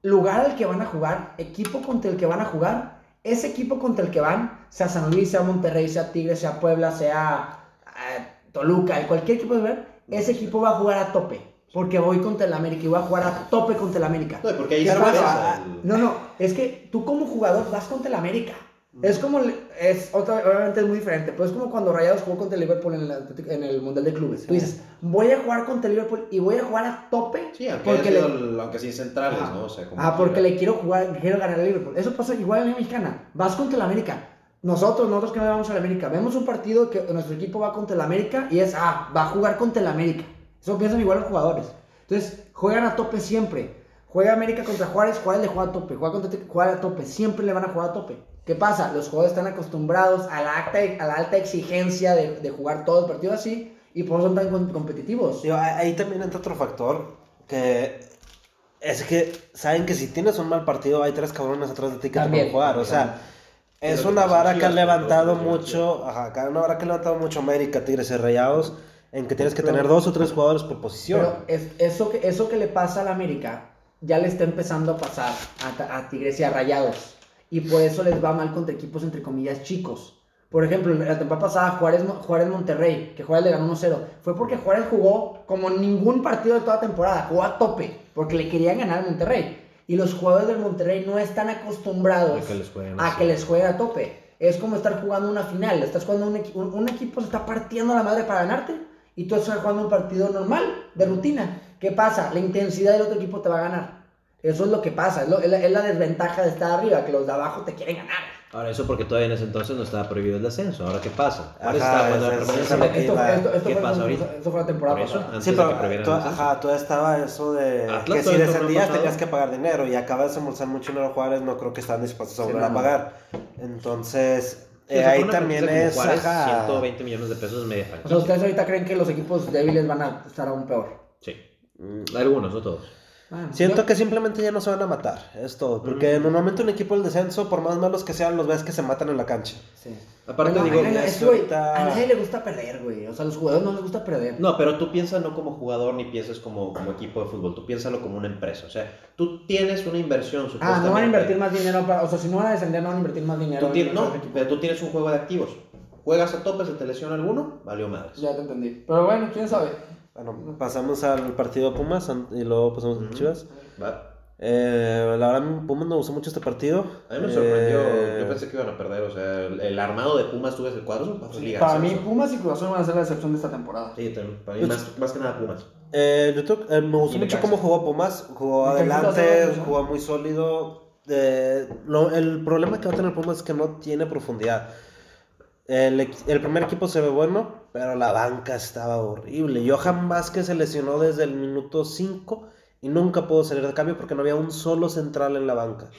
lugar al que van a jugar, equipo contra el que van a jugar, ese equipo contra el que van, sea San Luis, sea Monterrey, sea Tigres, sea Puebla, sea eh, Toluca, cualquier equipo de ver, ese equipo va a jugar a tope. Porque voy contra el América y voy a jugar a tope contra el América. No, porque ahí ¿Qué se el- No, no, es que tú como jugador vas contra el América. Es como, es otra, obviamente es muy diferente, pero es como cuando Rayados jugó contra el Liverpool en el, Atlético- en el Mundial de Clubes. Tú dices, voy a jugar contra el Liverpool y voy a jugar a tope. Sí, aunque, porque le- el- aunque sí centrales. ¿no? O sea, como Ah, porque le quiero jugar, quiero ganar al Liverpool. Eso pasa igual en la mexicana. Vas contra el América. Nosotros, nosotros que no vamos al América, vemos un partido que nuestro equipo va contra el América y es, ah, va a jugar contra el América. Eso piensan igual los jugadores. Entonces, juegan a tope siempre. Juega América contra Juárez, Juárez le juega a tope. Juega contra juega a tope. Siempre le van a jugar a tope. ¿Qué pasa? Los jugadores están acostumbrados a la alta, a la alta exigencia de, de jugar todo el partido así y por eso son tan com- competitivos. Digo, ahí también entra otro factor que es que saben que si tienes un mal partido, hay tres cabrones atrás de ti que te También, pueden jugar. O sea, es una vara que han levantado mucho. Ajá, una vara que ha levantado mucho América, Tigres y Rayados. En que tienes que tener dos o tres jugadores por posición. Pero es- eso, que, eso que le pasa al América ya le está empezando a pasar a, a Tigres y a Rayados. Y por eso les va mal contra equipos, entre comillas, chicos. Por ejemplo, la temporada pasada, Juárez, Juárez Monterrey, que Juárez le ganó 1-0, fue porque Juárez jugó como ningún partido de toda temporada, jugó a tope, porque le querían ganar al Monterrey. Y los jugadores del Monterrey no están acostumbrados A que les jueguen a así. que les jueguen a tope. Es como estar jugando una final. Estás jugando un, un, un equipo se está partiendo la madre para ganarte y tú estás jugando un partido normal, de rutina. ¿Qué pasa? La intensidad del otro equipo te va a ganar. Eso es lo que pasa. Es, lo- es la, es la desventaja de estar arriba, que los de abajo te quieren ganar. Ahora, eso porque todavía en ese entonces no estaba prohibido el descenso. Ahora, ¿qué pasa? Juárez Ajá, la es- Esto, esto- esto ¿Qué fue, pasa ahorita? esto fue la temporada Por eso, pasada. antes Sí, de pero descenso. ajá, todavía estaba eso de Atlas que si descendías tenías que pagar dinero y acabas de desembolsar mucho dinero Juárez, no creo que están dispuestos a Sí, volver no, a pagar. Entonces, Sí, eh, ahí también franquicia es... Juárez, ajá. 120 millones de pesos es media O sea, franquicia. ustedes ahorita creen que los equipos débiles van a estar aún peor. Sí. Mm, Algunos, no todos. Bueno, Siento yo- que simplemente ya no se van a matar, es todo. Porque normalmente un equipo del descenso, por más malos que sean, los ves que se matan en la cancha. Sí. Aparte, Bueno, digo, no, es güey, ahorita- a nadie le gusta perder, güey. O sea, a los jugadores no les gusta perder. No, pero tú piensas no como jugador ni piensas como, como equipo de fútbol, tú piénsalo como una empresa. O sea, tú tienes una inversión, Ah, supuestamente. no van a invertir más dinero. Para, o sea, si no van a descender, no van a invertir más dinero. Tú tienes, no, pero tú tienes un juego de activos. Juegas a tope, se te lesiona alguno, valió madres. Ya te entendí. Pero bueno, quién sabe. Bueno, pasamos al partido Pumas y luego pasamos a Ujú. Chivas. Va. Eh, la verdad, Pumas me gustó mucho este partido. A mí me sorprendió, Eh, yo pensé que iban a perder, o sea, el, el armado de Pumas, tú ves el cuadro, para liga Para mí. Pumas y Cruz Azul van a ser la excepción de esta temporada. Sí, te- para mí más, más que nada Pumas. Eh, yo creo- eh, me gustó mucho cómo jugó Pumas. Jugó adelante, jugó muy sólido. Eh, lo- el problema que va a tener Pumas es que no tiene profundidad. El, el primer equipo se ve bueno, pero la banca estaba horrible. Johan Vázquez se lesionó desde el minuto 5 y nunca pudo salir de cambio porque no había un solo central en la banca.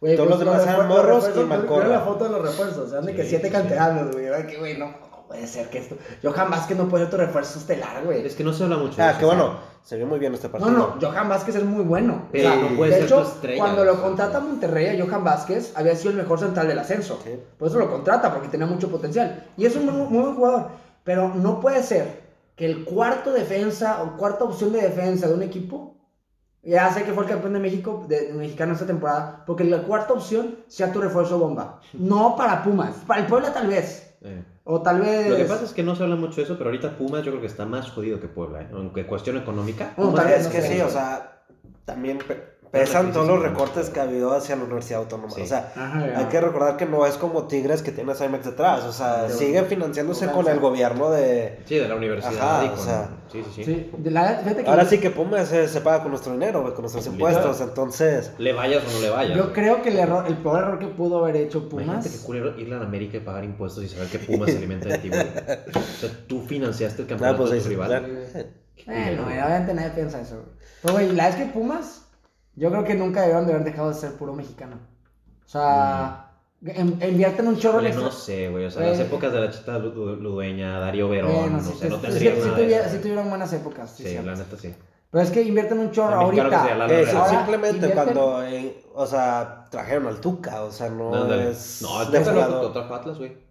Güey, Todos los demás eran morros y Malcorra. la foto de los refuerzos, de que Sí, siete sí. canteranos, güey. Que, güey, no puede ser que esto. Johan Vázquez no puede ser tu refuerzo estelar, güey. Es que no se habla mucho de Ah, eso, que bueno, ¿sabes? se vio muy bien este No, partido. no, Johan Vázquez es muy bueno. Pero no puede de ser hecho, tu estrella, cuando o lo sea. contrata Monterrey a Johan Vázquez, había sido el mejor central del ascenso. Sí. Por eso lo contrata, porque tenía mucho potencial. Y es un muy, muy buen jugador. Pero no puede ser que el cuarto defensa o cuarta opción de defensa de un equipo, ya sé que fue el campeón de México, de, de mexicano esta temporada, porque la cuarta opción sea tu refuerzo bomba. No para Pumas, para el Puebla tal vez. Eh. O tal vez... Lo que pasa es que no se habla mucho de eso, pero ahorita Pumas yo creo que está más jodido que Puebla, ¿eh? aunque cuestión económica. No, tal vez que sí, o sea, también pesan todos los recortes que ha habido hacia la Universidad Autónoma. Sí. O sea, Ajá, hay que recordar que no es como Tigres que tiene a Cymex detrás. O sea, Pero- sigue financiándose con el gobierno de. Sí, de la universidad. Ajá, y con- o sea, sí, sí, sí, Sí, de la- fíjate que Ahora yo- sí que Pumas se, se paga con nuestro dinero, con nuestros impuestos. Entonces, Le vayas o no le vayas. Yo güey. creo que el error, el peor error que pudo haber hecho Pumas. Imagínate que culero ir a la América y pagar impuestos y saber que Pumas se alimenta de ti, güey. O sea, tú financiaste el ah, campeonato pues de tu rival. Bueno, obviamente nadie piensa eso. Pero, güey, la es que Pumas, yo creo que nunca debieron de haber dejado de ser puro mexicano. O sea, en- invierten un chorro en extra- no sé, güey. O sea, las épocas de la chita Lu- Ludueña, Darío Verón, Bueno, no sé, no sí, tendrían sí, sí nada de tuviera- eso, sí güey. tuvieron buenas épocas, sí, Sí, la neta sí. Pero es que invierten un chorro ahorita. Ahora, simplemente invierten- cuando, eh, o sea, trajeron al Tuca, o sea, no Ándale. es... No, el de Tuca no lo Atlas, güey.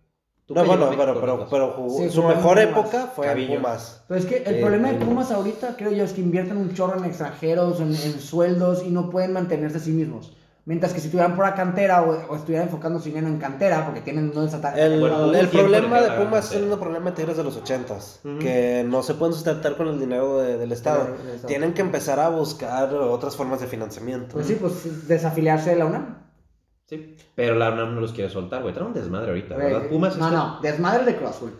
No, bueno, pero, pero, pero jugó- Sí, su mejor Pumas. época fue Cabillo. en Pumas. Pero es que el Eh, problema de eh. Pumas ahorita, creo yo, es que invierten un chorro en extranjeros, en, en sueldos y no pueden mantenerse a sí mismos. Mientras que si estuvieran por la cantera o, o estuvieran enfocando su dinero en cantera, porque tienen no esa El, Bueno, el un problema de Pumas es mismo problema de Tigres de los ochentas, Ujú. que no se pueden sustentar con el dinero de- del Estado. Estado. Tienen que empezar a buscar otras formas de financiamiento. Pues sí, pues desafiliarse de la UNAM. Sí, pero la UNAM no los quiere soltar, güey. Trae un desmadre ahorita, ¿verdad? Pumas no, está- no, desmadre de Cruz Azul.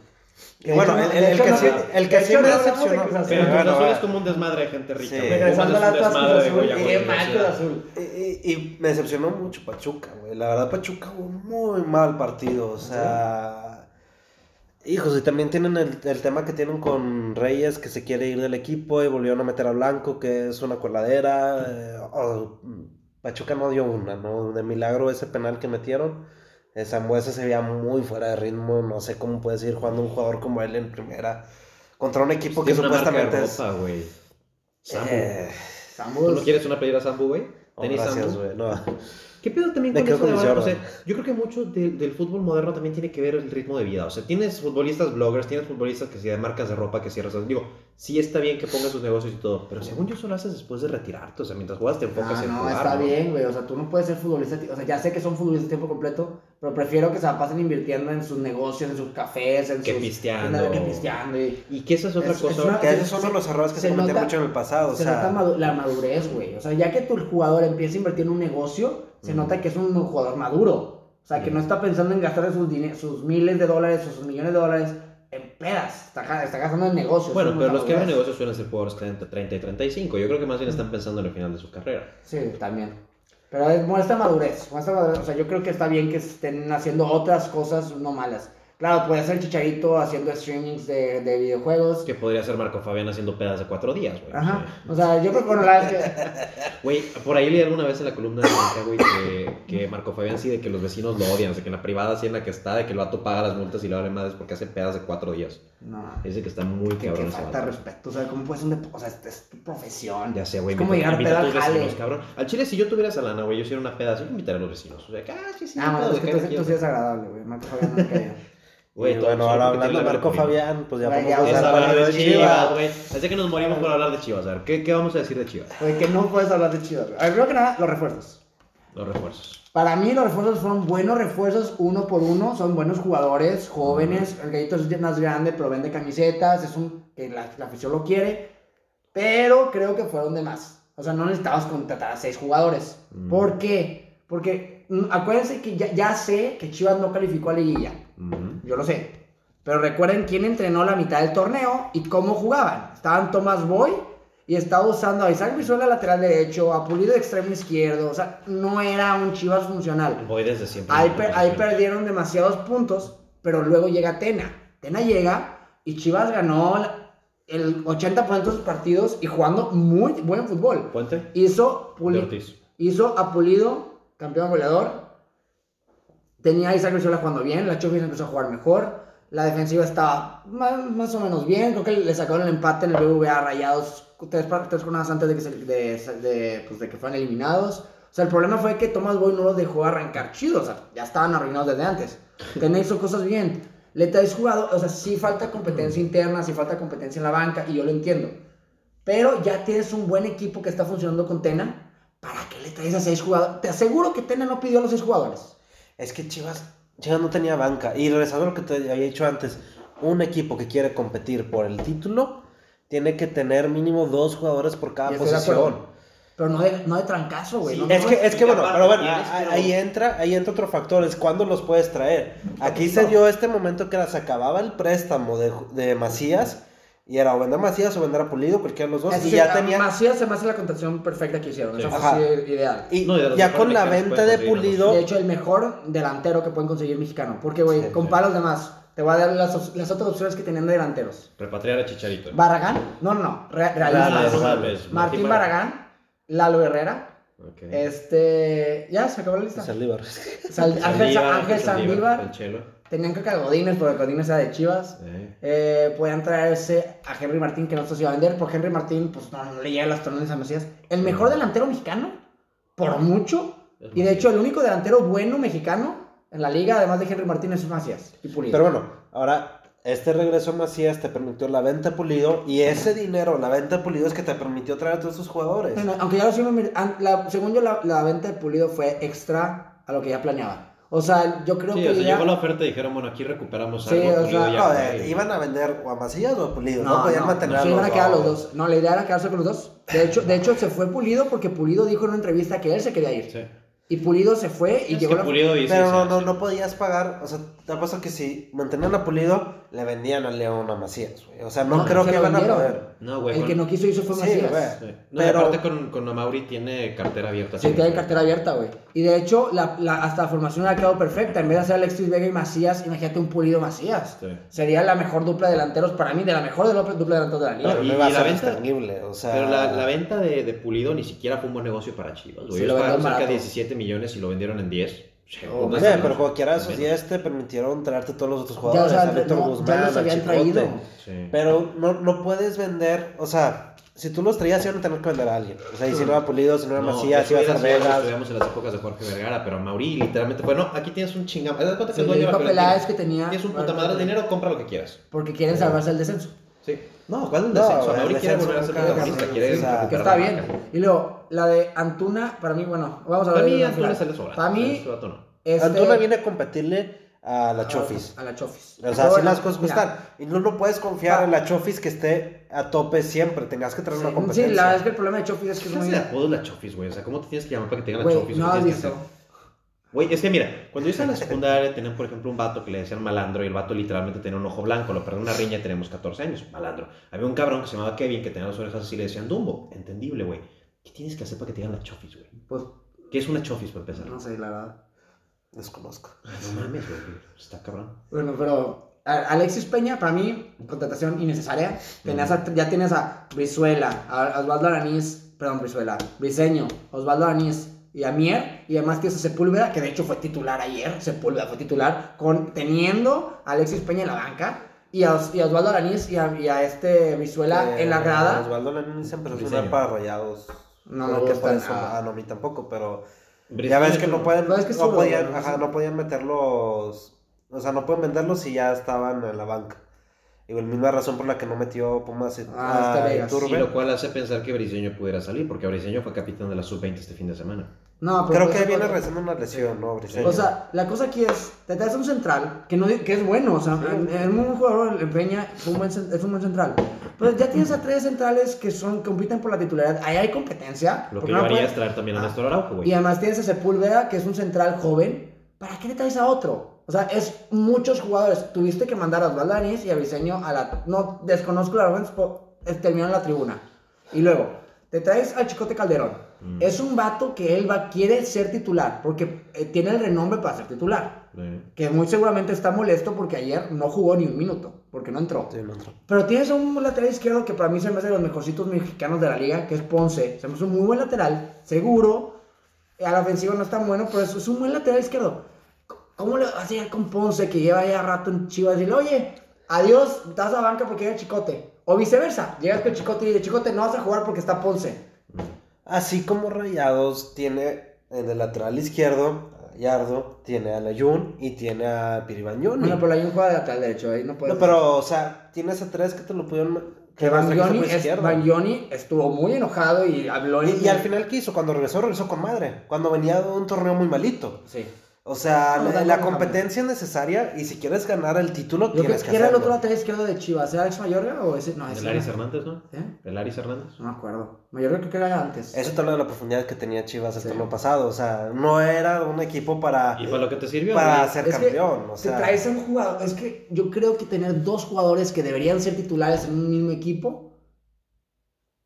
Y bueno, De el, el- de el que no- sí, el que de sí me de decepcionó. Azul. Pero Cruz Bueno, Azul es como un desmadre de gente rica. Sí. Regresando un Atlas Cruz de Azul qué mal Cruz. Azul. Y, me decepcionó mucho Pachuca, güey. La verdad, Pachuca jugó muy mal partido. O sea. Hijos, y también tienen el, el tema que tienen con Reyes, que se quiere ir del equipo y volvieron a meter a Blanco, que es una coladera. eh, oh, Pachuca no dio una, ¿no? De milagro ese penal que metieron. Eh, Sambuesa se veía muy fuera de ritmo. No sé cómo puede seguir jugando un jugador como él en primera. Contra un equipo que supuestamente es. ropa, güey. Samu. Eh, Sambu ¿Tú no quieres una playera Sambu, güey? Oh, ¿Tenis gracias, Sambu? güey. No. ¿Qué pedo también con eso con de ahora? O sea, yo creo que mucho del, del fútbol moderno también tiene que ver el ritmo de vida. O sea, tienes futbolistas bloggers, tienes futbolistas que si de marcas de ropa, que cierras. Digo, sí está bien que pongas sus negocios y todo, pero según yo solo haces después de retirarte. O sea, mientras juegas te enfocas Ah, en no, jugar. está ¿no? bien, güey. O sea, tú no puedes ser futbolista. O sea, ya sé que son futbolistas a tiempo completo, pero prefiero que se la pasen invirtiendo en sus negocios, en sus cafés, en Que sus. pisteando. Que pisteando. Y Y que esa es otra Es- es cosa. una- Que se- esos son se- los errores que se, se cometían nota- mucho en el pasado. O se sea, nota la madurez, güey. O sea, ya que tu jugador empieza a invertir en un negocio, se nota que es un jugador maduro. O sea, que no está pensando en gastar sus, sus miles de dólares o sus millones de dólares en pedas. Está, está gastando en negocios. Bueno, pero los que madurez. negocios suelen ser jugadores de entre 30 y 35. Yo creo que más bien están pensando en el final de su carrera. Sí, también. Pero es, muestra madurez, muestra madurez. O sea, yo creo que está bien que estén haciendo otras cosas no malas. Claro, puede ser Chicharito haciendo streamings de, de videojuegos. Que podría ser Marco Fabián haciendo pedas de cuatro días, güey. Ajá. O sea, yo creo que, bueno, la es que... Güey, por ahí leí alguna vez en la columna de Blanca, güey, que, que Marco Fabián sí, de que los vecinos lo odian, de que en la privada sí en la que está, de que el vato paga las multas y le vale madres porque hace pedas de cuatro días. No, Dice que está muy que, que cabrón ese falta respeto. O sea, ¿cómo puedes un O sea, es, es tu profesión. Ya sé, güey. Es como llegar a jale. vecinos, cabrón. Al chile, si yo tuviera esa lana, güey, yo hiciera una peda yo invitaría a los vecinos. O sea, que, ah, sí, sí. Ah, bueno, es que tú, sí eres agradable, güey. Marco Fabián no me. Güey, bueno, ahora hablando de Marco Fabián, pues ya vamos al hablar de de Chivas, güey. Así que nos morimos por hablar de Chivas. A ver, ¿qué, qué vamos a decir de Chivas? Güey, que no puedes hablar de Chivas. A ver, primero que nada, los refuerzos. Los refuerzos. Para mí los refuerzos fueron buenos refuerzos uno por uno, son buenos jugadores, jóvenes, el gallito es más grande pero vende camisetas, es un que la, la afición lo quiere, pero creo que fueron de más. O sea, no necesitabas contratar a seis jugadores. Mm. ¿Por qué? Porque mm, acuérdense que ya, ya sé que Chivas no calificó a liguilla, Ujú. Yo lo sé. Pero recuerden quién entrenó la mitad del torneo y cómo jugaban. Estaban Tomás Boy y estaba usando a Isaac Brizuela lateral derecho, a Pulido de extremo izquierdo. O sea, no era un Chivas funcional. Voy desde siempre. Ahí, per- ahí perdieron demasiados puntos, pero luego llega Tena. Tena llega y Chivas ganó el 80% de sus partidos y jugando muy buen fútbol. Puente. Hizo, Puli- hizo a Pulido, campeón goleador. Tenía a Isaac Brizuela jugando bien, la Chofis empezó a jugar mejor. La defensiva estaba más, más o menos bien. Creo que le sacaron el empate en el BBVA Rayados tres, tres jornadas antes de que, se- de, de, pues, de que fueran eliminados. O sea, el problema fue que Thomas Boy no los dejó arrancar chido. O sea, ya estaban arruinados desde antes. Tena hizo cosas bien. Le traes jugado, o sea, sí falta competencia interna, sí falta competencia en la banca, y yo lo entiendo. Pero ya tienes un buen equipo que está funcionando con Tena. ¿Para qué le traes a seis jugadores? Te aseguro que Tena no pidió a los seis jugadores. Es que Chivas, Chivas no tenía banca. Y regresando a lo que te había dicho antes, un equipo que quiere competir por el título tiene que tener mínimo dos jugadores por cada posición. Pero no de, no de trancazo, güey. Sí, no, Es que, es que bueno, pero bueno, pero- ahí entra, ahí entra otro factor, es cuándo los puedes traer. Aquí se dio este momento que se acababa el préstamo de, de Macías, y era o vender a Macías o vender a Pulido, cualquiera de los dos, Es y ya tenía... Macías se me hace la contratación perfecta que hicieron. Sí. Eso fue ideal. Y No, ya con la venta de Pulido, De hecho, el mejor delantero que pueden conseguir mexicano. Porque, güey, Sí, compara los demás. Te voy a dar las, las otras opciones que tenían de delanteros. Repatriar a Chicharito. Barragán. No, no, no. Re- realistas. no mames, Martín Barragán. Lalo Herrera. Este. Ya, se acabó la lista. Saldívar. Sal- Ángel, Saldívar, Ángel El Sandívar. Tenían que a Godínez, porque Godínez era de Chivas. Eh. Eh, podían traerse a Henry Martín, que no se iba a vender, porque Henry Martín, pues no, no le llega las torneos a Macías. El mejor delantero mexicano, por mucho. Es Y de hecho, el único delantero bueno mexicano en la liga, además de Henry Martín, es Macías y Pulido. Pero bueno, ahora, este regreso a Macías te permitió la venta Pulido, y ese dinero, la venta de Pulido, es que te permitió traer a todos esos jugadores. Bueno, aunque ya lo la- según yo, la, la venta de Pulido fue extra a lo que ya planeaba. O sea, yo creo Sí, que o sea, ya- llegó la oferta y dijeron, bueno, aquí recuperamos Sí, algo. o sea, ya No, eh, iban a vender o a Macías o a Pulido, no, podían mantener a se los iban a quedar los dos. No, la idea era quedarse con los dos. De hecho, de hecho, se fue Pulido porque Pulido dijo en una entrevista que él se quería ir. Sí. Y Pulido se fue y Es llegó que la... Pulido dice, Pero no, sí, no, sí. no podías pagar, o sea, te apuesto que si mantenían a Pulido, le vendían a León a Macías, güey. O sea, no, No, creo que iban a vendieron. poder. No, güey. El con- que no quiso hizo fue Macías. Sí. No, Pero- aparte con, con Amauri tiene cartera abierta. Sí, tiene cartera abierta, güey. Y de hecho, la, la- hasta la formación ha quedado perfecta. En vez de hacer Alexis Vega y Macías, imagínate un Pulido Macías. Sí. Sería la mejor dupla de delanteros para mí, de la mejor de la dupla de delanteros de la liga. Pero y- y la ser venta- o sea... Pero la, la venta de, de Pulido ni siquiera fue un buen negocio para Chivas. güey. Sí, Ellos lo pagaron vendieron cerca de barato. 17 millones y lo vendieron en 10. Sí, Oh, no Sí, está pero cualquiera de esos Menos. 10 te permitieron traerte todos los otros Ya, o jugadores, sea, a no, Guzmán, ya los a habían Chicote. traído. Sí. Pero no, no puedes vender, o sea, si tú los traías, iban a tener que vender a alguien. O sea, y si no era Pulido, si no era No, Macías, si iba a ser Vegas. estudiamos en las épocas de Jorge Vergara, pero Mauri literalmente fue, no, aquí tienes un chingam. ¿Haz de cuenta que Se el dueño Peláez que tenía- Tienes un puta madre de dinero, compra lo que quieras. Porque quieren salvarse el descenso. Sí. No, ¿cuál es el No, descenso? el Mauri quiere descenso volver a ser protagonista, quiere o sea, recuperar Que está bien. marca. Y luego, la de Antuna, para mí, bueno, vamos a Para ver. mí al Antuna se le sobra. Para mí, no. este, Antuna viene a competirle a la Chofis. A la Chofis. O sea, así las cosas mira, están. Y no, no puedes confiar Ah. en la Chofis que esté a tope siempre. Tengas que traer una Sí, competencia. sí, la verdad es que el problema de Chofis es que ¿Qué es muy... de apodo la Chofis, güey? O sea, ¿cómo te tienes que llamar para que te digan la Chofis? no ¿O qué has tienes que visto. Güey, es que mira, cuando yo estaba en la secundaria tenían, por ejemplo, un vato que le decían malandro y el vato literalmente tenía un ojo blanco, lo perdió en una riña y teníamos 14 años, malandro. Había un cabrón que se llamaba Kevin que tenía las orejas así y le decían Dumbo, entendible, güey. ¿Qué tienes que hacer para que te digan la Chofis, güey? Pues, ¿Qué es una Chofis para empezar? no sé, la verdad. Desconozco. Ah, No mames, güey, está cabrón. Bueno, pero Alexis Peña, para mí, contratación innecesaria. Tenías a- ya tienes a Brizuela, a Osvaldo Aranís, perdón, Brizuela, Briseño, Osvaldo Aranís y a Mier. Y además tienes a Sepúlveda, que de hecho fue titular ayer. Sepúlveda fue titular, con, teniendo a Alexis Peña en la banca. Y a, Os- y a Osvaldo Aranís y a, y a este Brizuela Eh, en la grada. Osvaldo se empezó a sonar para rayados. No Creo que eso-. Ah, no, a mí tampoco, pero. Briseño Ya ves es que no pueden, No, es que no, podían, ¿no? ajá, no podían meterlos, o sea, no pueden venderlos si ya estaban en la banca. Y la misma razón por la que no metió Pumas Ah, a Vegas. Y lo cual hace pensar que Briseño pudiera salir, porque Briseño fue capitán de la sub-20 este fin de semana. No, pero Creo pues, que viene rezando una lesión, ¿no, Briseño? O sea, la cosa aquí es, te traes un central, que, no, que es bueno, o sea, es un buen jugador, el Peña es un buen, central. Pues ya tienes a tres centrales que son compiten por la titularidad, ahí hay competencia. Lo que yo no haría puedes- es traer también a Ah, Néstor Araujo, güey. Y además tienes a Sepúlveda, que es un central joven, ¿para qué le traes a otro? O sea, es muchos jugadores. Tuviste que mandar a Osvaldo Anis y a Briseño a la... No, desconozco la razón, po- eh, terminó en la tribuna. Y luego, te traes al Chicote Calderón. Mm. Es un vato que él va, quiere ser titular, porque eh, tiene el renombre para ser titular. Sí. Que muy seguramente está molesto porque ayer no jugó ni un minuto, porque no entró. Sí, no entró. Pero tienes a un lateral izquierdo que para mí se me hace de los mejorcitos mexicanos de la liga, que es Ponce. Se me hace un muy buen lateral, seguro. A la ofensiva no es tan bueno, pero es, es un buen lateral izquierdo. ¿Cómo le vas a llegar con Ponce, que lleva ya rato en Chivas, y decirle, oye, adiós, estás a banca porque el Chicote? O viceversa, llegas con Chicote y dice, Chicote, no vas a jugar porque está Ponce. Así como Rayados tiene en el lateral izquierdo a Gallardo, tiene a Layun y tiene a Piribañoni. Bueno, pero hay un juega de lateral derecho, ahí no puede No, pero, o sea, tienes a tres que te lo pudieron... Que Bangioni, es. Bangioni estuvo muy enojado y habló Y, y al final, ¿qué hizo? Cuando regresó, regresó con madre. Cuando venía de un torneo muy malito. Sí. O sea, No, la, competencia es necesaria y si quieres ganar el título, Yo creo tienes que que era el otro lateral izquierdo de Chivas. ¿Era Alex Mayorga o ese? No, ese El Aris era- Hernández, ¿no? ¿Eh? El Aris Hernández. No me acuerdo. Mayorga creo que era antes. Eso te habla de la profundidad que tenía Chivas el Sí. torneo pasado. O sea, no era un equipo para, ¿Y para lo que te sirvió? para güey? ser Es que campeón. O te sea, traes a un jugador. Es que yo creo que tener dos jugadores que deberían ser titulares en un mismo equipo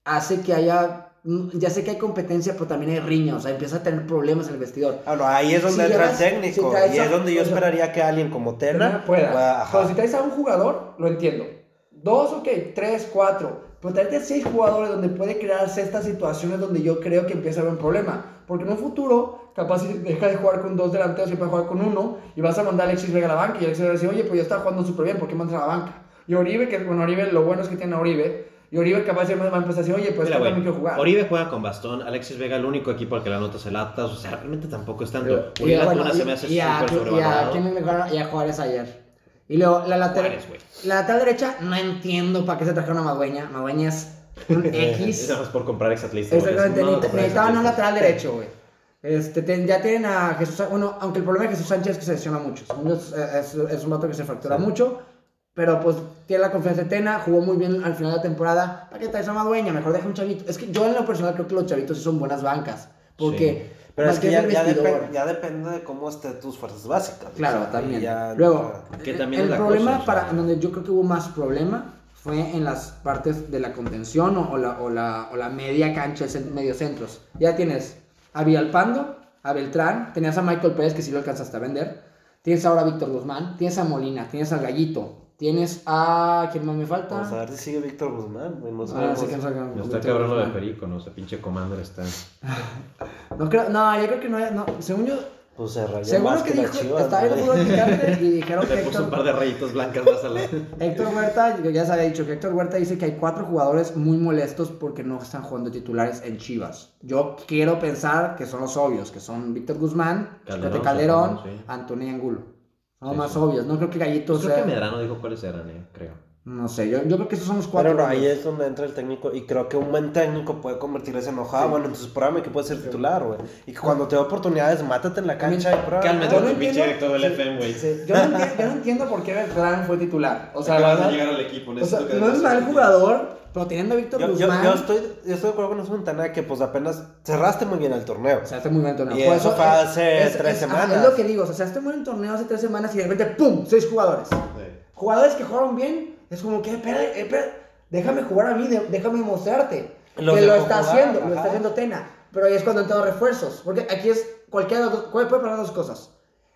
hace que haya. Mm, Ya sé que hay competencia, pero también hay riña. O sea, empieza a tener problemas en el vestidor. ah, no, ahí es donde Si entra el técnico. si y a- es donde yo o sea, esperaría que alguien como Tena pueda. Pero si traes a un jugador, lo entiendo. Dos, ok, tres, cuatro. Pero traerte a seis jugadores donde puede crearse estas situaciones donde yo creo que empieza a haber un problema. Porque en un futuro, capaz si deja de jugar con dos delanteros y puede jugar con uno, y vas a mandar a Alexis Vega a la banca, y Alexis Vega dice, oye, pues yo estaba jugando súper bien, ¿por qué mandas a la banca? Y Oribe, que bueno, Oribe, lo bueno es que tiene a Oribe, y Oribe capaz de va a empezar a decir, oye, pues Mira, también quiero jugar. Oribe juega con bastón, Alexis Vega el único equipo al que la nota es el Atlas, o sea, realmente tampoco es tanto. Y, Uriel bueno, se me hace y a, y a. ¿quién? Y a Juárez ayer. Y luego, la lateral, Juárez, la lateral derecha, no entiendo para qué se trajeron a Madueña. Madueña es un X. Nada más por comprar exatlista. Exactamente, no, necesitaban un lateral derecho, güey. Este, ten- ya tienen a Jesús, bueno, aunque el problema de Jesús Sánchez es que se lesiona mucho. Es, es- es un vato que se fractura mucho, pero pues tiene la confianza de Tena, jugó muy bien al final de la temporada. ¿Para qué traes a Madueña? Mejor deja un chavito. Es que yo en lo personal creo que los chavitos sí son buenas bancas, porque... Pero es que que ya, ya, ya depende de cómo estén tus fuerzas básicas. o Claro, sea, también. ya- Luego, Que también el es la problema cosa, o sea. para en donde yo creo que hubo más problema fue en las partes de la contención o, o la, o, la, o la media cancha, medio centros. Ya tienes a Villalpando, a Beltrán, tenías a Michael Pérez que sí lo alcanzaste a vender, tienes ahora a Víctor Guzmán, tienes a Molina, tienes al Gallito, tienes a... ¿Quién más me falta? Vamos a ver si sigue Víctor Guzmán. No Ah, sí que no sé qué- No está cabrón lo de. Perico, ¿no? Ese pinche Commander está. No, creo, no, yo creo que no, hay- no. Según yo, Pues se rayó Seguro más que que, dijo, chivas. estaba fútbol picante y dijeron que Le puso un par de Héctor, rayitos blancas más a la... Héctor Huerta, ya se había dicho que Héctor Huerta dice que hay cuatro jugadores muy molestos porque no están jugando titulares en Chivas. Yo quiero pensar que son los obvios, que son Víctor Guzmán, Calderón, Chicote Calderón, sí. Antonio Angulo. Sí, más sí. obvios. No creo que Gallito Creo que sea... Medrano dijo cuáles eran, eh, creo. No sé, yo, yo creo que esos son los cuatro. Pero no, ahí es donde entra el técnico y creo que un buen técnico puede convertirse en enojado. Bueno, entonces pruébame que puede ser titular, güey. Y que cuando te da oportunidades, mátate en la cancha y prueba. Cálmate, Yo no tu pinche entiendo- director del FM, güey. Sí, Yo, no entiendo, yo no entiendo por qué Beltrán fue titular. O sea, de verdad, llegar al equipo, o sea, que no es mal jugador, pero teniendo a Víctor Yo, yo, Guzmán... yo estoy, yo estoy de acuerdo con eso, Montana, que pues apenas cerraste muy bien el torneo. Está muy bien el torneo. Y Por eso fue hace tres ah, semanas. Es lo que digo, o sea, está muy bien el torneo hace tres semanas y de repente, ¡pum! Seis jugadores. Sí. Jugadores que jugaron bien, es como que, espera, espera, déjame jugar a mí, déjame mostrarte. Los que lo está jugar, haciendo, lo está haciendo Tena. Pero ahí es cuando entran los refuerzos. Porque aquí es cualquiera puede, pasar dos cosas.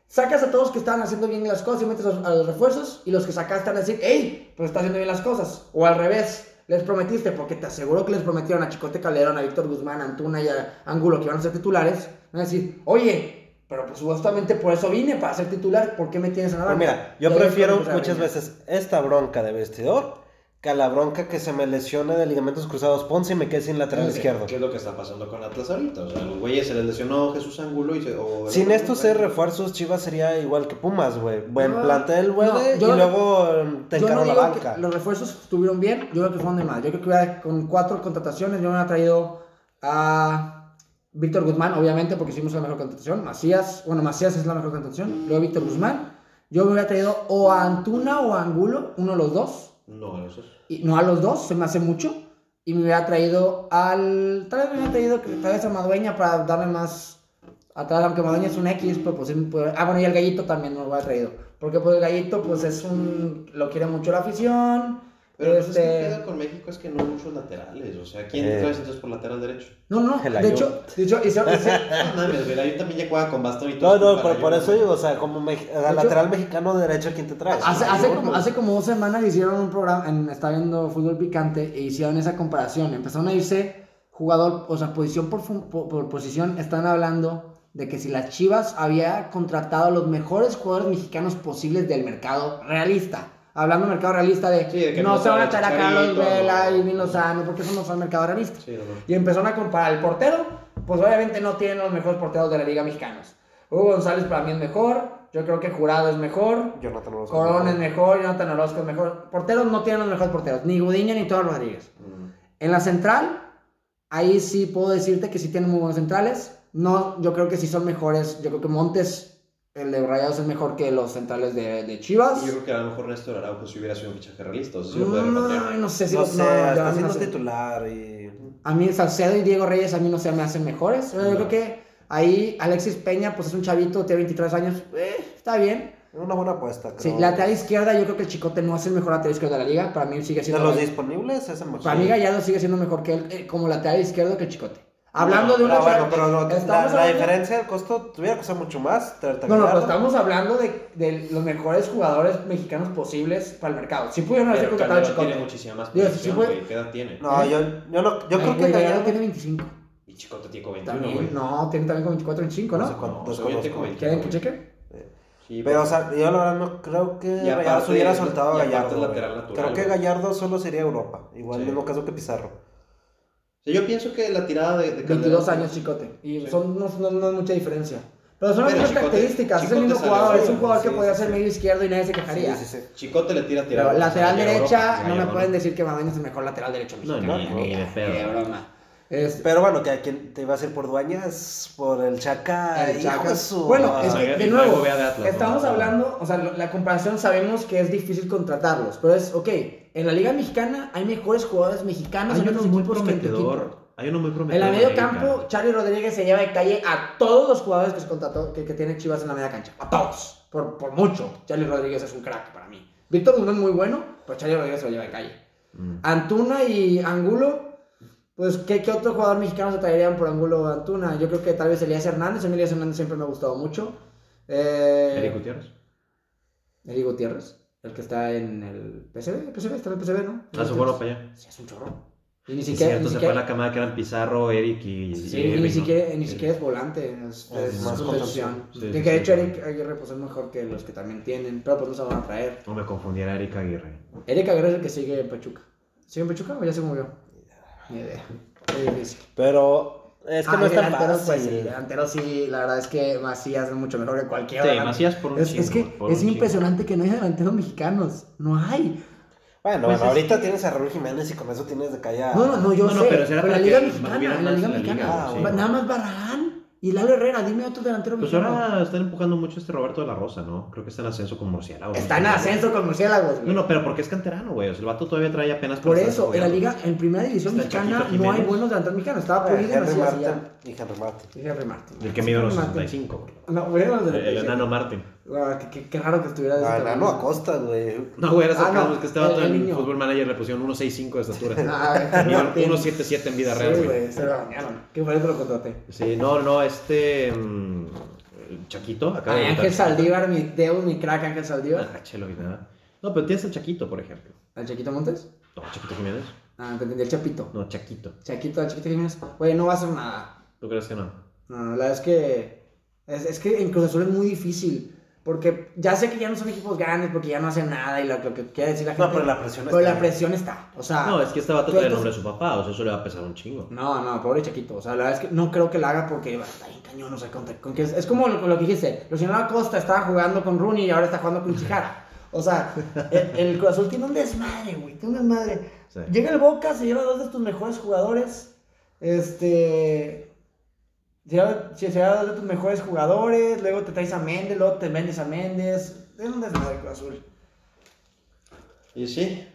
Sacas a todos que estaban haciendo bien las cosas y metes a los, a los refuerzos y los que sacaste van a decir, ¡Ey! Pero está haciendo bien las cosas. O al revés, les prometiste, porque te aseguro que les prometieron a Chicote Calderón, a Víctor Guzmán, a Antuna y a Angulo que van a ser titulares. Van a decir, oye, pero pues supuestamente por eso vine, para ser titular, ¿por qué me tienes en la banca? mira, yo prefiero a muchas veces esta bronca de vestidor que a la bronca que se me lesione de ligamentos cruzados Ponce y me quede sin lateral ¿Qué- izquierdo. ¿Qué es lo que está pasando con Atlas ahorita? O sea, los güeyes se les lesionó Jesús Angulo y se... o- Sin estos seis refuerzos, Chivas sería igual que Pumas, güey. Buen No, plantel, güey, no, y luego te no encargo la banca. los refuerzos estuvieron bien, yo creo que fueron de más. Yo creo que con cuatro contrataciones yo me hubiera traído a Víctor Guzmán, obviamente, porque hicimos la mejor contratación. Macías, bueno, Macías es la mejor contratación. Luego Víctor Guzmán. Yo me hubiera traído o a Antuna o a Angulo, uno de los dos. No, eso es... Y, no a los dos, se me hace mucho. Y me hubiera traído al. Tal vez me hubiera traído tal vez a Madueña para darle más. Atrás, aunque Madueña es un X, pero pues puede- Ah, bueno, y el gallito también me lo hubiera traído. Porque pues el gallito, pues es un. Lo quiere mucho la afición. Pero pues, es que este. el pedo con México es que no hay muchos laterales. O sea, ¿quién Eh. traes entonces por lateral derecho? No, no, El de hecho, de hecho, y se- y se- No mames, güey, ahí también ya juega con bastón y No, todo. no, para pero por eso digo, o sea, como hecho- lateral mexicano derecho, ¿quién te traes? hace, No, hace, no, como, no. hace como dos semanas hicieron un programa, en, estaba viendo fútbol picante, e hicieron esa comparación. Empezaron a irse jugador, o sea, posición por, por, por posición. Están hablando de que si las Chivas había contratado a los mejores jugadores mexicanos posibles del mercado realista. Hablando mercado realista de, Sí, de que no no se van a traer a Carlos Vela y Vin Lozano, porque eso no son mercado realista. Sí, no, no. Y empezaron a comparar el portero, pues obviamente no tienen los mejores porteros de la liga mexicanos. Hugo González para mí es mejor, yo creo que Jurado es mejor, Jonathan Orozco. Corona es mejor, Jonathan Orozco es mejor. Porteros no tienen los mejores porteros, ni Gudiña ni Toro Rodríguez. Mm. En la central, ahí sí puedo decirte que sí tienen muy buenos centrales. No, yo creo que sí son mejores. Yo creo que Montes, el de Rayados, es mejor que los centrales de, de Chivas. Y yo creo que a lo mejor Néstor Araujo si hubiera sido un fichaje realista. O sea, si lo puede repatriar. Mm, no sé si No lo- sé, no, está a mí no siendo sé. titular y... A mí Salcedo y Diego Reyes a mí no se me hacen mejores. Yo No. creo que ahí Alexis Peña pues es un chavito, tiene 23 años. eh, está bien. Es una buena apuesta, creo. Sí, lateral izquierda yo creo que el Chicote no es el mejor lateral izquierdo de la liga. Para mí sigue De siendo... los disponibles, es el mejor. Para mí Gallardo sigue siendo mejor que él eh, como lateral izquierdo que el Chicote. Hablando de un No, lateral- bueno, pero no, la, estamos la hablando- diferencia del costo tuviera costado mucho más. No, no, pero Gallardo. estamos hablando de, de los mejores jugadores mexicanos posibles para el mercado. Sí pudieron haber contratado a Chicote. tiene muchísima más Digo, fue- güey. ¿Qué edad tiene? No, yo, yo, no, yo creo Ay, que güey, Gallardo... tiene 25. Y Chicote tiene como 21, También, güey. no, tiene también como 24, 25, No sé ¿no? cuánto, No, desconozco. obviamente como ¿Quieren que 21, cheque? Sí, Pero, o sea, yo la verdad no creo que Rayados aparte- hubiera soltado a Gallardo. creo que. Gallardo solo sería Europa. Igual, mismo caso que Pizarro. Sea, yo pienso que la tirada de, de 22 Calderón- años Chicote. Y Sí. son, no, no, no es mucha diferencia. Pero son las mismas Chicote- características. es el mismo jugador. Es un jugador que sí, sí, ser sí. medio izquierdo y nadie se quejaría. Sí, sí, sí. Chicote le tira a tirar. Pero lateral derecha, Europa, no me pueden decir que Madueña es el mejor lateral derecho No, mexicano. ni- ni de pedo. Qué broma. Este, Pero bueno, que a quien te iba a ir por Dueñas, por el Chaca. El hijo Chaca. de su- Bueno, es Ah, que, y de nuevo, vea de Atlas, estamos ¿no? hablando, o sea, la comparación sabemos que es difícil contratarlos, pero es, ok, en la Liga Mexicana hay mejores jugadores mexicanos Hay en uno otros muy equipos que en tu equipo. prometedor. Hay uno muy En prometedor. la medio campo, Charlie Rodríguez se lleva de calle a todos los jugadores que se contrató, que, que tiene Chivas en la media cancha. A todos. Por, por mucho. Charlie Rodríguez es un crack para mí. Víctor Guzmán es muy bueno, pero Charlie Rodríguez se lo lleva de calle. Mm. Antuna y Angulo, pues, ¿qué, qué otro jugador mexicano se traerían por Angulo Antuna? Yo creo que tal vez Elías Hernández. A mí Elías Hernández siempre me ha gustado mucho. Eh, Eric Gutiérrez. Eric Gutiérrez, el que está en el PSV. PSV está en el PSV, ¿no? Ah, se fueron para allá. Sí, es un chorro. Y ni siquiera, cierto, ni se siquiera- fue a la camada que eran Pizarro, Eric y. Sí, y y ni siquiera, ni siquiera es volante, es, Es es más contención. Sí, que de hecho Eric Aguirre pues es mejor que los que también tienen, pero pues no se van a traer. No me confundiera Eric Aguirre. Eric Aguirre es el que sigue en Pachuca. ¿Sigue en Pachuca o ya se movió? Ni idea. Difícil. Pero es que Ah, no es tan delantero, pues, sí, fácil. delantero sí, la verdad es que Macías es mucho mejor que cualquier Sí, delantero. Macías por un es, chingo, es que por es un chingo. impresionante que no hay delanteros mexicanos. No hay. Bueno, Pues bueno, es- ahorita tienes a Raúl Jiménez y con eso tienes de callar. No, no, no, yo No, no, sé. pero será en la para Liga que Mexicana, en la Liga la Mexicana. liga, sí. Va- Nada más Barragán y Lalo Herrera. Dime otro delantero Pues mexicano. ahora están empujando mucho este Roberto de la Rosa, ¿no? Creo que está en ascenso con Murciélago. Está en ascenso con murciélagos, güey. No, no, pero porque es canterano, güey. O sea, el vato todavía trae apenas. Por eso, en la liga, en primera división Está mexicana Chaquito no hay Jiménez. buenos delanteros mexicanos. Estaba Eh, Pulido y Henry Macías y ya. Y Henry Martin. Y Henry Martin. El que mide Henry Martin. 65, güey. No, güey, los de El enano Martin. Ah, qué, qué- qué raro que estuviera de ese Ah, tamaño. Enano Acosta, güey. No, güey, era Ah, sacado, no, es que estaba el- todo el en niño. Fútbol Manager, le pusieron 1.65 de estatura. Ah, Henry Mide Martin. 1.77 en vida real, Sí, güey. güey, se lo bañaron. Qué bueno que lo contraté. Sí, no, no, este. el Chaquito, Ay, Ángel. Saldívar, mi Deus, mi crack Ángel Saldívar. Ah, chelo, y nada. No, pero tienes el Chaquito, por ejemplo. ¿El Chaquito Montes? No, Chaquito Jiménez. Ah, te entendí, el Chapito. No, Chaquito. Chaquito, el Chaquito Jiménez. Güey, no va a hacer nada. ¿Tú crees que no? No, la verdad es que. Es, es que en Cruz Azul es muy difícil. Porque ya sé que ya no son equipos grandes, porque ya no hacen nada y lo, lo que quiere decir la gente. No, pero la presión Pero está. la presión está. O sea. No, es que este vato trae el nombre de su papá, o sea, eso le va a pesar un chingo. No, no, pobre Chaquito. O sea, la verdad es que no creo que la haga porque va, está bien cañón. O sea, con, con que es, es como lo, lo que dijiste. Luciano Acosta estaba jugando con Rooney y ahora está jugando con Chijara. O sea, el, el Cruz Azul tiene un desmadre, güey. Tiene un desmadre. Sí. Llega el Boca, se lleva dos de tus mejores jugadores. Este. Lleva, se dos de tus mejores jugadores. Luego te traes a Méndez, luego te vendes a Méndez. Es un desmadre Cruz Azul. Y sí,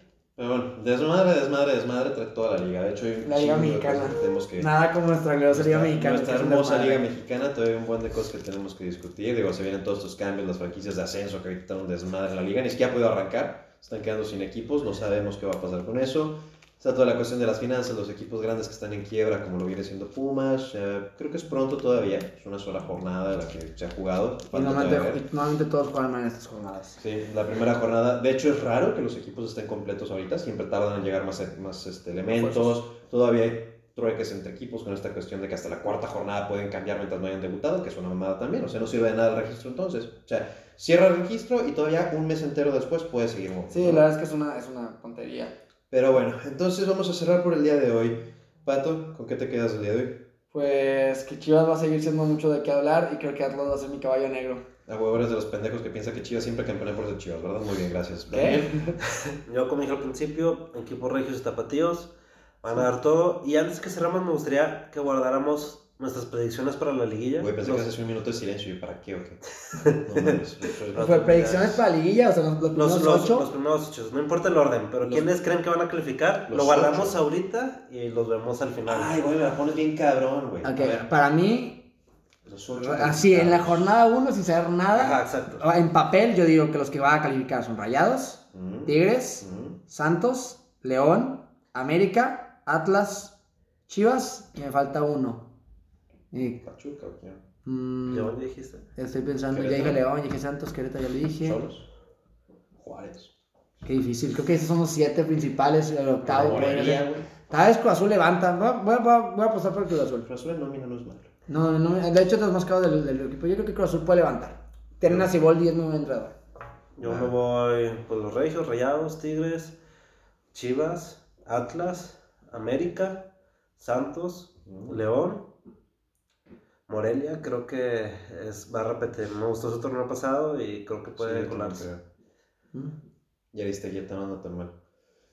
pero bueno, desmadre, desmadre, desmadre trae toda la liga. De hecho, La Liga Mexicana. que tenemos que. Nada como nuestra gloriosa Liga Mexicana. Nuestra hermosa. Liga Mexicana, todavía hay un buen de cosas que tenemos que discutir. Digo, se vienen todos estos cambios, las franquicias de ascenso que ahorita un desmadre en la liga. Ni siquiera ha podido arrancar, están quedando sin equipos, no sabemos qué va a pasar con eso. Está toda la cuestión de las finanzas, los equipos grandes que están en quiebra, como lo viene siendo Pumas. eh, creo que es pronto todavía, es una sola jornada la que se ha jugado. Y normalmente, normalmente todos juegan en estas jornadas. Sí, la primera jornada. De hecho, es raro que los equipos estén completos ahorita. Siempre tardan en llegar más, más este, elementos. Todavía hay trueques entre equipos con esta cuestión de que hasta la cuarta jornada pueden cambiar mientras no hayan debutado, que es una mamada también. O sea, no sirve de nada el registro entonces. O sea, cierra el registro y todavía un mes entero después puedes seguir. Sí, la verdad es que es una, es una tontería. Pero bueno, entonces vamos a cerrar por el día de hoy. Pato, ¿con qué te quedas el día de hoy? Pues que Chivas va a seguir siendo mucho de qué hablar y creo que Atlas va a ser mi caballo negro. A huevo eres de los pendejos que piensa que Chivas siempre campeona por ser Chivas, ¿verdad? Muy bien, gracias. ¿Qué? Yo, como dije al principio, equipos regios y tapatíos van a dar todo. Y antes que cerramos, me gustaría que guardáramos nuestras predicciones para la liguilla. Güey, pensé Los- que haces un minuto de silencio. ¿Y para qué o qué? No. Los- Pues predicciones para la liguilla, o sea, los, los primeros Los, los, ocho. los primeros ocho, no importa el orden, pero Los- ¿quiénes creen que van a calificar? los Lo guardamos ocho. ahorita y los vemos al final. Ay, güey, me la pones bien cabrón, güey. Ok, A ver, para mí, los ocho así en la jornada 1, sin saber Ajá, nada, exacto. en papel yo digo que los que van a calificar son Rayados, Mm, Tigres, mm. Santos, León, América, Atlas, Chivas y me falta uno. Y, Pachuca, ¿o qué? mm, León, ya dijiste. estoy pensando, ya dije León, ya dije Santos, Querétaro, ya lo dije. Cholos. Juárez. Qué difícil, creo que esos son los siete principales, el octavo. Morelia. Tal vez Cruz Azul levanta, voy a, voy a- voy a- apostar por el Cruz Azul. Cruz Azul en nómina no es malo. No, no, de hecho los más caros del, del equipo. Yo creo que Cruz Azul puede levantar. Tienen a Ciboldi y es muy buen entrenador. Yo Ah. me voy por los Regios, Rayados, Tigres, Chivas, Atlas, América, Santos, Mm. León, Morelia, creo que es, va a repetir. Me gustó su torneo pasado y creo que puede Sí, colarse. creo. ¿Mm? Ya viste, ya te no anda tan mal.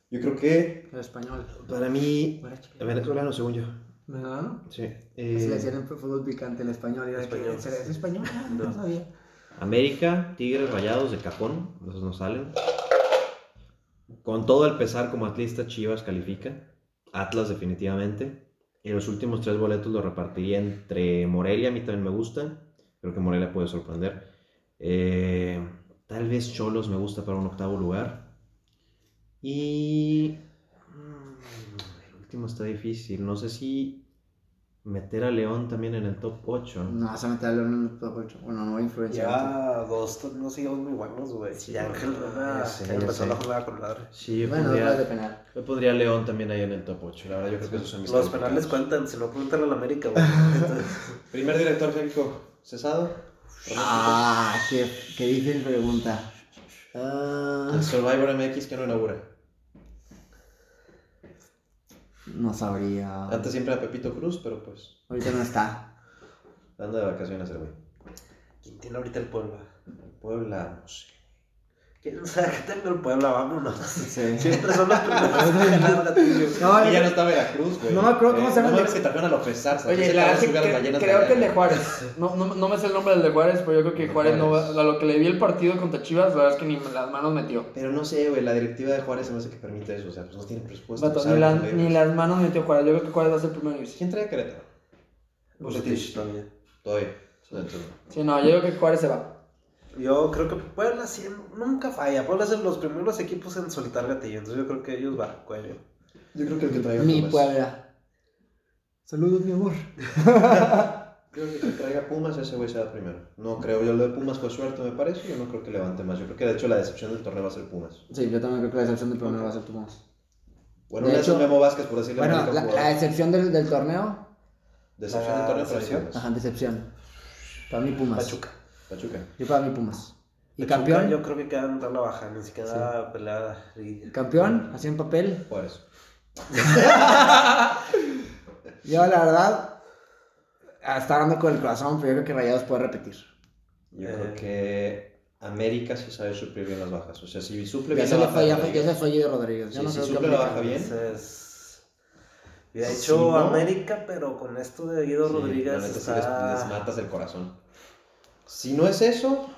Yo creo que El español. para mí. Venezolano, según yo. ¿Verdad? Sí. Se Eh, le decían en fútbol picante el español. Y era Español. que, ¿Es español? No, No. sabía. América, Tigres, Rayados de cajón. Esos no salen. Con todo el pesar como atlista, Chivas califica. Atlas, definitivamente. Y los últimos tres boletos los repartiría entre Morelia, a mí también me gusta. Creo que Morelia puede sorprender. Eh, tal vez Cholos me gusta para un octavo lugar. Y. mm, El último está difícil. No sé si. Meter a León también en el top 8. No, vas a meter a León en el top 8. Bueno, no voy a influenciar. Ya dos torneos seguidos muy buenos, güey. Sí, Ángel no, ya ya empezó la jugada con madre. Sí, yo Bueno, otra de pondría, penal. yo pondría a León también ahí en el top 8. La verdad, yo creo que esos son mis Los penales cuentan, si no cuentan al América, güey. Primer director técnico cesado. Ah, qué, qué difícil pregunta. Ah, El Survivor MX que no inaugura. No sabría. Antes siempre era Pepito Cruz, pero pues Ahorita no está. anda de vacaciones el güey. ¿Quién tiene ahorita el Puebla? Puebla, no sé. ¿Quién sabe que tengo el Puebla? Vámonos. Sí. Siempre son los primeros gatillo. No, y ya no está Veracruz, güey. no me acuerdo cómo se llama No el mames que trajeron a López Zarza. Oye, la verdad que creo que el de. Juárez, no, no, no me sé el nombre del de Juárez, pero yo creo que Juárez no va, a lo que le vi el partido contra Chivas, la verdad es que ni las manos metió. Pero no sé, güey, la directiva de Juárez se me hace que permite eso. O sea, pues no tiene presupuesto. Ni, las- Güey, ni pues, las manos metió Juárez, yo creo que Juárez va a ser el primero. ¿Quién trae a Querétaro? Bucetich todavía. Todavía. Sí, no, yo creo que Juárez se va. Yo creo que Puebla sí, nunca falla. Puebla es de los primeros equipos en soltar gatillo. Entonces yo creo que ellos van, cuello. Yo creo que el que traiga Mi Pumas. Puebla. Saludos, mi amor. Creo que el que traiga Pumas, ese güey se va primero. No creo, yo lo de Pumas fue suerte, me parece. Yo no creo que levante más. Yo creo que de hecho la decepción del torneo va a ser Pumas. Sí, yo también creo que la decepción del primero va a ser Pumas. Bueno, De una es un hecho- Memo Vázquez, por decirle Bueno, la, la decepción del, del torneo. Decepción la del torneo para decepción. Ajá, decepción. Para mí Pumas. Pachuca. Pachuca. Yo para mí Pumas. ¿Y Pachuca, campeón? Yo creo que queda en tabla baja, ni siquiera peleada. Y- Campeón, así en papel. Juárez. Yo la verdad, está hablando con el corazón, pero yo creo que Rayados puede repetir. Yo Eh. creo que América sí sabe suplir bien las bajas. O sea, si suple Ya bien se la baja. fue, ya, ya se fue Guido Rodríguez. Yo Sí, no sí, que suple la baja bien. Entonces, hubiera Si hecho no- América, pero con esto de Guido sí, Rodríguez sí está... les, les matas el corazón. Si no es eso,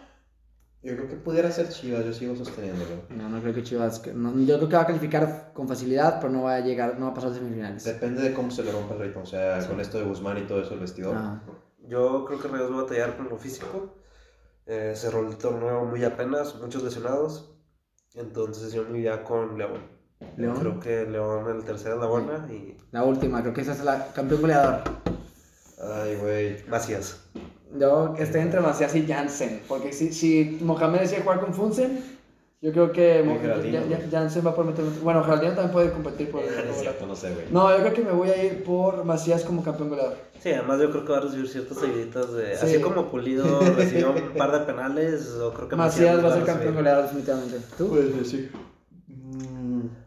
yo creo que pudiera ser Chivas. Yo sigo sosteniéndolo. No, no creo que Chivas. no, yo creo que va a calificar con facilidad, pero no va a llegar, no va a pasar a semifinales. Depende de cómo se le rompa el ritmo. O sea, con esto de Guzmán y todo eso, el vestidor. Ah, Yo creo que Reyes va a batallar con lo físico. Eh, cerró el torneo muy apenas, muchos lesionados. Entonces yo me iría con León. León. Creo que León el tercero es la buena y la última, creo que esa es la campeón goleador. Ay, güey. Macías. Yo Estoy entre Macías y Jansen, porque si, si Mohamed decide jugar con Funsen, yo creo que Geraldino, Ya- Ya-. Jansen va a poder meter... Bueno, Geraldino también puede competir por... Es cierto, no sé, güey. No, yo creo que me voy a ir por Macías como campeón goleador. Sí, además yo creo que va a recibir ciertas seguiditas de... Sí. Así como Pulido recibió un par de penales, creo que Macías va a ser campeón goleador definitivamente. ¿Tú? Puedes decir.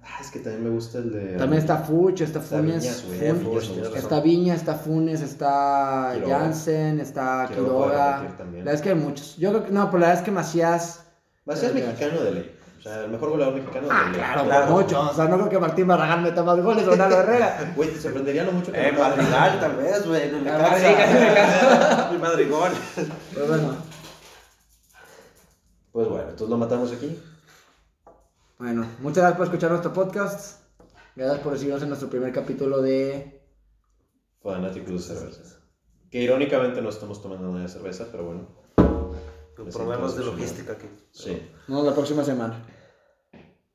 Ah, es que también me gusta el de. También está Fuch, está Está Funes. Viñas, Fun- Viñas. Está está Viña, está Funes, está Quiroga. Jansen, está Quiroga. La verdad es que hay muchos. Yo creo que no, pero la verdad es que Macías. Macías mexicano de ley. O sea, el mejor goleador mexicano de Ah, ley. claro, Claro. mucho. O sea, no creo que Martín Barragán meta más goles o Ronaldo Herrera. Güey, te sorprendería lo mucho que Eh, Madrigal tal vez, güey. en el Ah. Madrigal, Madrigol. Pero bueno, Pues bueno, entonces lo matamos aquí. Bueno, muchas gracias por escuchar nuestro podcast. Gracias por recibirnos en nuestro primer capítulo de. Fanáticos de cervezas. Que irónicamente no estamos tomando nada de cerveza, pero bueno. Problemas de logística aquí. Sí. Nos vemos la próxima semana.